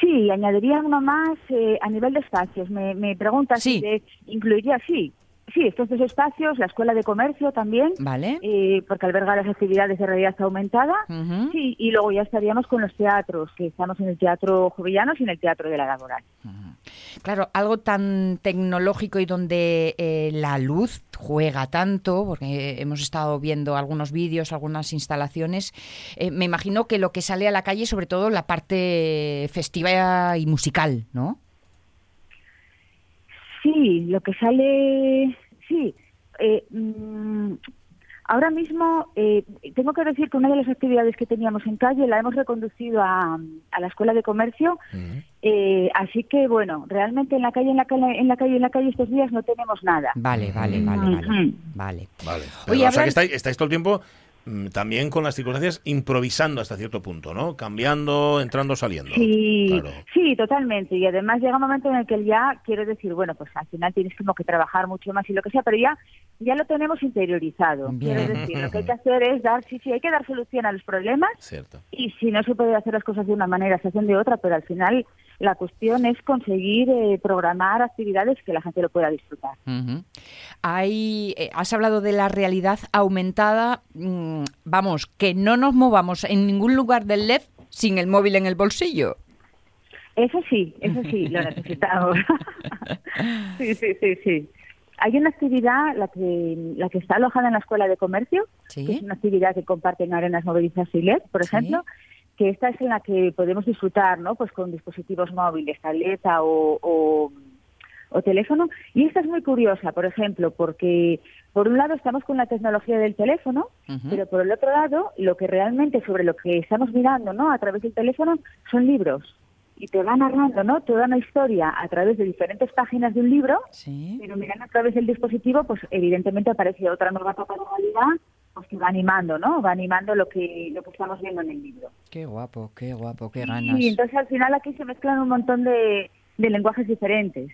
Sí, añadiría uno más eh, a nivel de espacios. Me, me preguntas si de- incluiría, sí, sí, estos dos espacios, la Escuela de Comercio también, Vale. eh, porque alberga las actividades de realidad aumentada, sí, y luego ya estaríamos con los teatros, que estamos en el Teatro Jovellanos y en el Teatro de la Laboral. claro, algo tan tecnológico y donde eh, la luz juega tanto, porque hemos estado viendo algunos vídeos, algunas instalaciones, eh, me imagino que lo que sale a la calle, sobre todo la parte festiva y musical, ¿no? Sí, lo que sale, sí. Eh, mm, ahora mismo eh, tengo que decir que una de las actividades que teníamos en calle la hemos reconducido a, a la escuela de comercio, eh, así que bueno, realmente en la calle, en la calle, en la calle, en la calle estos días no tenemos nada. Vale, vale, vale, vale. vale. Vale. Oye, Pero, o sea que estáis, estáis todo el tiempo también con las circunstancias improvisando hasta cierto punto, ¿no? Cambiando, entrando, saliendo. Sí, Claro. sí, totalmente. Y además llega un momento en el que ya quiero decir, bueno, pues al final tienes como que trabajar mucho más y lo que sea, pero ya ya lo tenemos interiorizado. Bien. Quiero decir, lo que hay que hacer es dar, sí, sí, hay que dar solución a los problemas Cierto. y si no se puede hacer las cosas de una manera, se hacen de otra, pero al final la cuestión es conseguir eh, programar actividades que la gente lo pueda disfrutar. Hay, eh, has hablado de la realidad aumentada. mm, vamos, que no nos movamos en ningún lugar del LED sin el móvil en el bolsillo. Eso sí, eso sí, lo <laughs> necesitamos. <laughs> sí, sí, sí, sí. Hay una actividad, la que, la que está alojada en la Escuela de Comercio, Sí. que es una actividad que comparten Arenas Movilizas y LED, por ejemplo, que esta es en la que podemos disfrutar, ¿no? Pues con dispositivos móviles, tableta o, o, o teléfono. Y esta es muy curiosa, por ejemplo, porque por un lado estamos con la tecnología del teléfono, pero por el otro lado, lo que realmente sobre lo que estamos mirando, ¿no? A través del teléfono son libros. Y te va narrando, ¿no? Toda una historia a través de diferentes páginas de un libro, pero mirando a través del dispositivo, pues evidentemente aparece otra nueva capa de realidad, pues que va animando, ¿no? Va animando lo que lo que estamos viendo en el libro. Qué guapo, qué guapo, qué ganas. Y entonces al final aquí se mezclan un montón de, de lenguajes diferentes.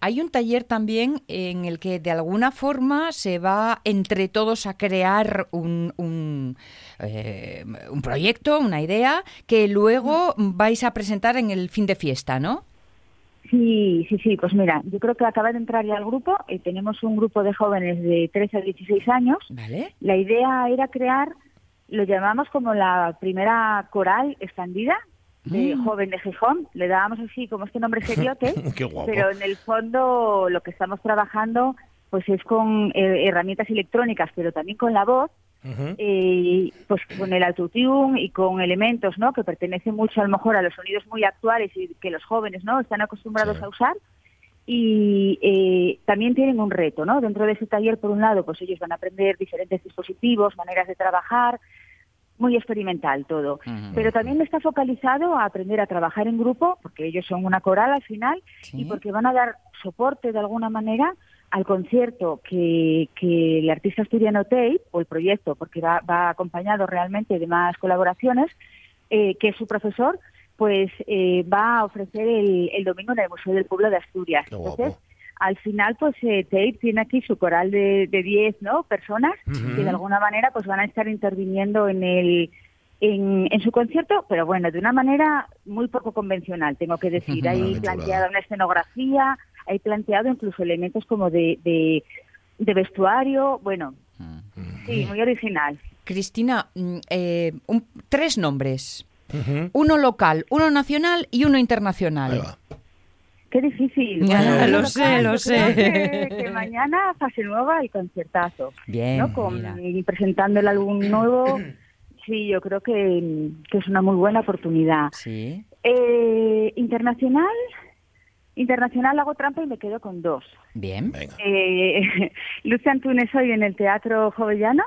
Hay un taller también en el que de alguna forma se va entre todos a crear un, un, eh, un proyecto, una idea, que luego vais a presentar en el fin de fiesta, ¿no? Sí, sí, sí, pues mira, yo creo que acaba de entrar ya al grupo, eh, tenemos un grupo de jóvenes de 13 a 16 años. Vale. La idea era crear, lo llamamos como la primera coral expandida de Mm. joven de Gijón, le dábamos así como este nombre seriote, <laughs> Qué guapo. pero en el fondo lo que estamos trabajando pues es con eh, herramientas electrónicas, pero también con la voz, Eh, pues con el autotune y con elementos no que pertenecen mucho a lo mejor a los sonidos muy actuales y que los jóvenes no están acostumbrados a usar. Y eh, también tienen un reto no dentro de ese taller por un lado pues ellos van a aprender diferentes dispositivos maneras de trabajar muy experimental todo. Pero también está focalizado a aprender a trabajar en grupo porque ellos son una coral al final y porque van a dar soporte de alguna manera al concierto que, que el artista asturiano Tape, o el proyecto, porque va, va acompañado realmente de más colaboraciones, eh, que su profesor pues eh, va a ofrecer el, el domingo en el Museo del Pueblo de Asturias. Entonces, al final, pues eh, Tape tiene aquí su coral de, de 10 ¿no? personas que de alguna manera pues van a estar interviniendo en el en, en su concierto, pero bueno, de una manera muy poco convencional, tengo que decir. <laughs> Hay Una planteada una escenografía, hay planteado incluso elementos como de, de, de vestuario, bueno, sí, muy original. Cristina, mm, eh, un- tres nombres. Ujú. Uno local, uno nacional y uno internacional. Qué difícil. Ya, lo local, sé, lo sé. Que, que mañana fase nueva y conciertazo. Bien, ¿no? Con, y presentando el álbum nuevo, sí, yo creo que, que es una muy buena oportunidad. Sí. Eh, internacional, internacional hago trampa y me quedo con dos. Bien. Eh, <laughs> Lucia Antunes hoy en el Teatro Jovellanos,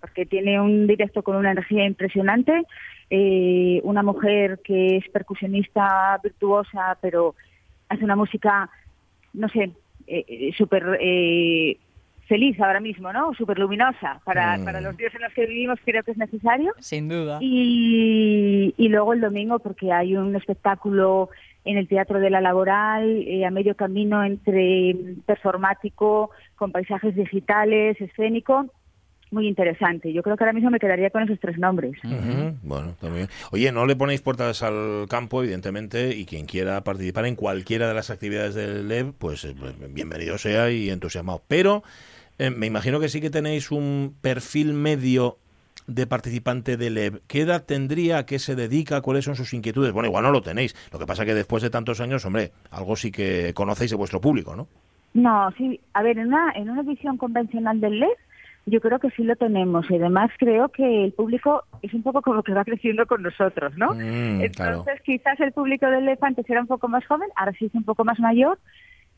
porque tiene un directo con una energía impresionante, eh, una mujer que es percusionista virtuosa, pero hace una música, no sé, eh, eh, súper eh, feliz ahora mismo, ¿no? Súper luminosa. Para, Mm. para los días en los que vivimos creo que es necesario. Sin duda. Y, y luego el domingo, porque hay un espectáculo en el Teatro de la Laboral, eh, a medio camino entre performático, con paisajes digitales, escénico, muy interesante. Yo creo que ahora mismo me quedaría con esos tres nombres. Ujú, Bueno, también. Oye, no le ponéis puertas al campo, evidentemente, y quien quiera participar en cualquiera de las actividades del LEV, pues eh, bienvenido sea y entusiasmado. Pero eh, me imagino que sí que tenéis un perfil medio de participante de LEV? ¿Qué edad tendría? ¿A qué se dedica? ¿Cuáles son sus inquietudes? Bueno, igual no lo tenéis. Lo que pasa que después de tantos años, hombre, algo sí que conocéis de vuestro público, ¿no? No, sí, a ver, en una, en una edición convencional del LED, yo creo que sí lo tenemos y además creo que el público es un poco como que va creciendo con nosotros, ¿no? Mm, Entonces claro. quizás el público del LED antes era un poco más joven, ahora sí es un poco más mayor,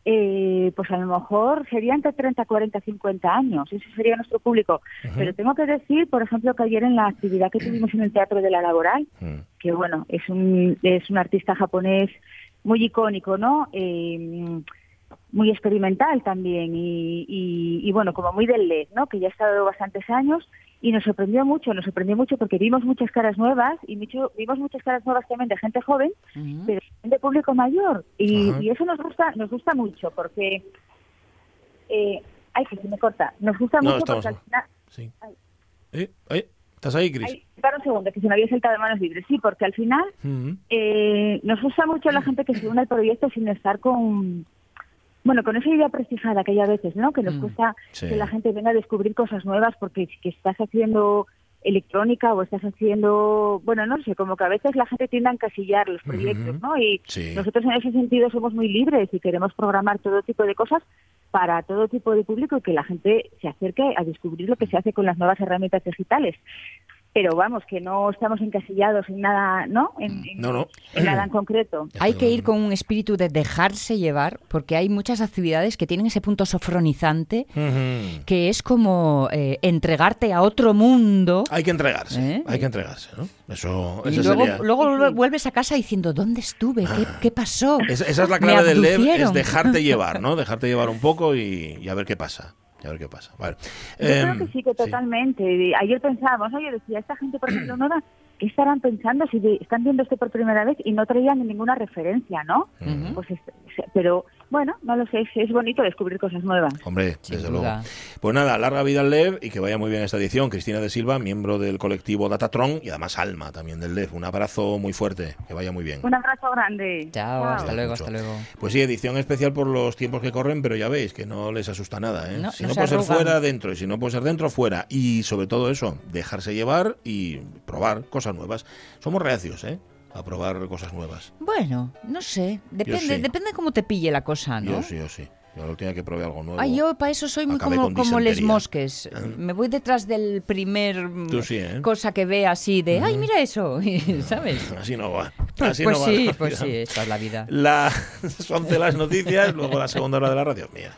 eh, pues a lo mejor sería entre 30, 40, 50 años, ese sería nuestro público. Pero tengo que decir, por ejemplo, que ayer en la actividad que <clears throat> tuvimos en el Teatro de la Laboral, que bueno, es un, es un artista japonés muy icónico, ¿no? Eh, muy experimental también y, y, y, bueno, como muy del LED, ¿no? Que ya ha estado bastantes años y nos sorprendió mucho, nos sorprendió mucho porque vimos muchas caras nuevas y mucho, vimos muchas caras nuevas también de gente joven, pero también de público mayor. Y, y eso nos gusta, nos gusta mucho porque, eh, ay, que se me corta, nos gusta No, mucho porque al final, Sí. Eh, eh, ¿Estás ahí, Cris? para un segundo, que se me había saltado de manos libres, sí, porque al final eh, nos gusta mucho la gente que se une al proyecto sin estar con bueno con esa idea prestijada que hay a veces no que nos Mm, cuesta sí. que la gente venga a descubrir cosas nuevas porque si que estás haciendo electrónica o estás haciendo bueno no sé como que a veces la gente tiende a encasillar los proyectos no y Sí. nosotros en ese sentido somos muy libres y queremos programar todo tipo de cosas para todo tipo de público y que la gente se acerque a descubrir lo que se hace con las nuevas herramientas digitales pero vamos que no estamos encasillados en nada no en, en- No, no. en nada en concreto <clears throat> Hay que ir con un espíritu de dejarse llevar, porque hay muchas actividades que tienen ese punto sofronizante, que es como eh, entregarte a otro mundo. Hay que entregarse, ¿Eh? hay que entregarse, ¿no? Eso, Y luego, sería- luego vuelves a casa diciendo, ¿dónde estuve? ¿Qué, qué pasó? Esa, esa es la clave del LEV, es abducieron". dejarte <laughs> llevar, ¿no? Dejarte llevar un poco y, y a ver qué pasa. A ver qué pasa. Vale. Yo creo Em, que sí, que totalmente. Ayer pensábamos, oye, decía, esta gente, por ejemplo, nueva, ¿qué estarán pensando si están viendo esto por primera vez y no traían ninguna referencia, ¿no? Pues, es- pero bueno, no lo sé, es, bonito descubrir cosas nuevas. Hombre, desde duda. luego. Pues nada, larga vida al LEV y que vaya muy bien esta edición. Cristina de Silva, miembro del colectivo Datatron y además Alma también del LEV. Un abrazo muy fuerte, que vaya muy bien. Un abrazo grande. Chao, hasta luego, mucho. hasta luego. Pues sí, edición especial por los tiempos que corren, pero ya veis que no les asusta nada. ¿eh? No, si no no, se puede ser fuera, dentro. Y si no puede ser dentro, fuera. Y sobre todo eso, dejarse llevar y probar cosas nuevas. Somos reacios, ¿eh? A probar cosas nuevas. Bueno, no sé, depende, sí. depende cómo te pille la cosa, ¿no? Yo sí, yo sí. Yo la última que probé algo nuevo. Ay, yo para eso soy muy acabé como, como les mosques. Me voy detrás del primer mm, sí, ¿eh? cosa que ve así de, ay, mira eso, <laughs> ¿sabes? <laughs> Así no va. Pues, Así pues no va sí, la pues sí, esta es la vida. La, son <laughs> de las noticias, luego la segunda hora de la radio mía.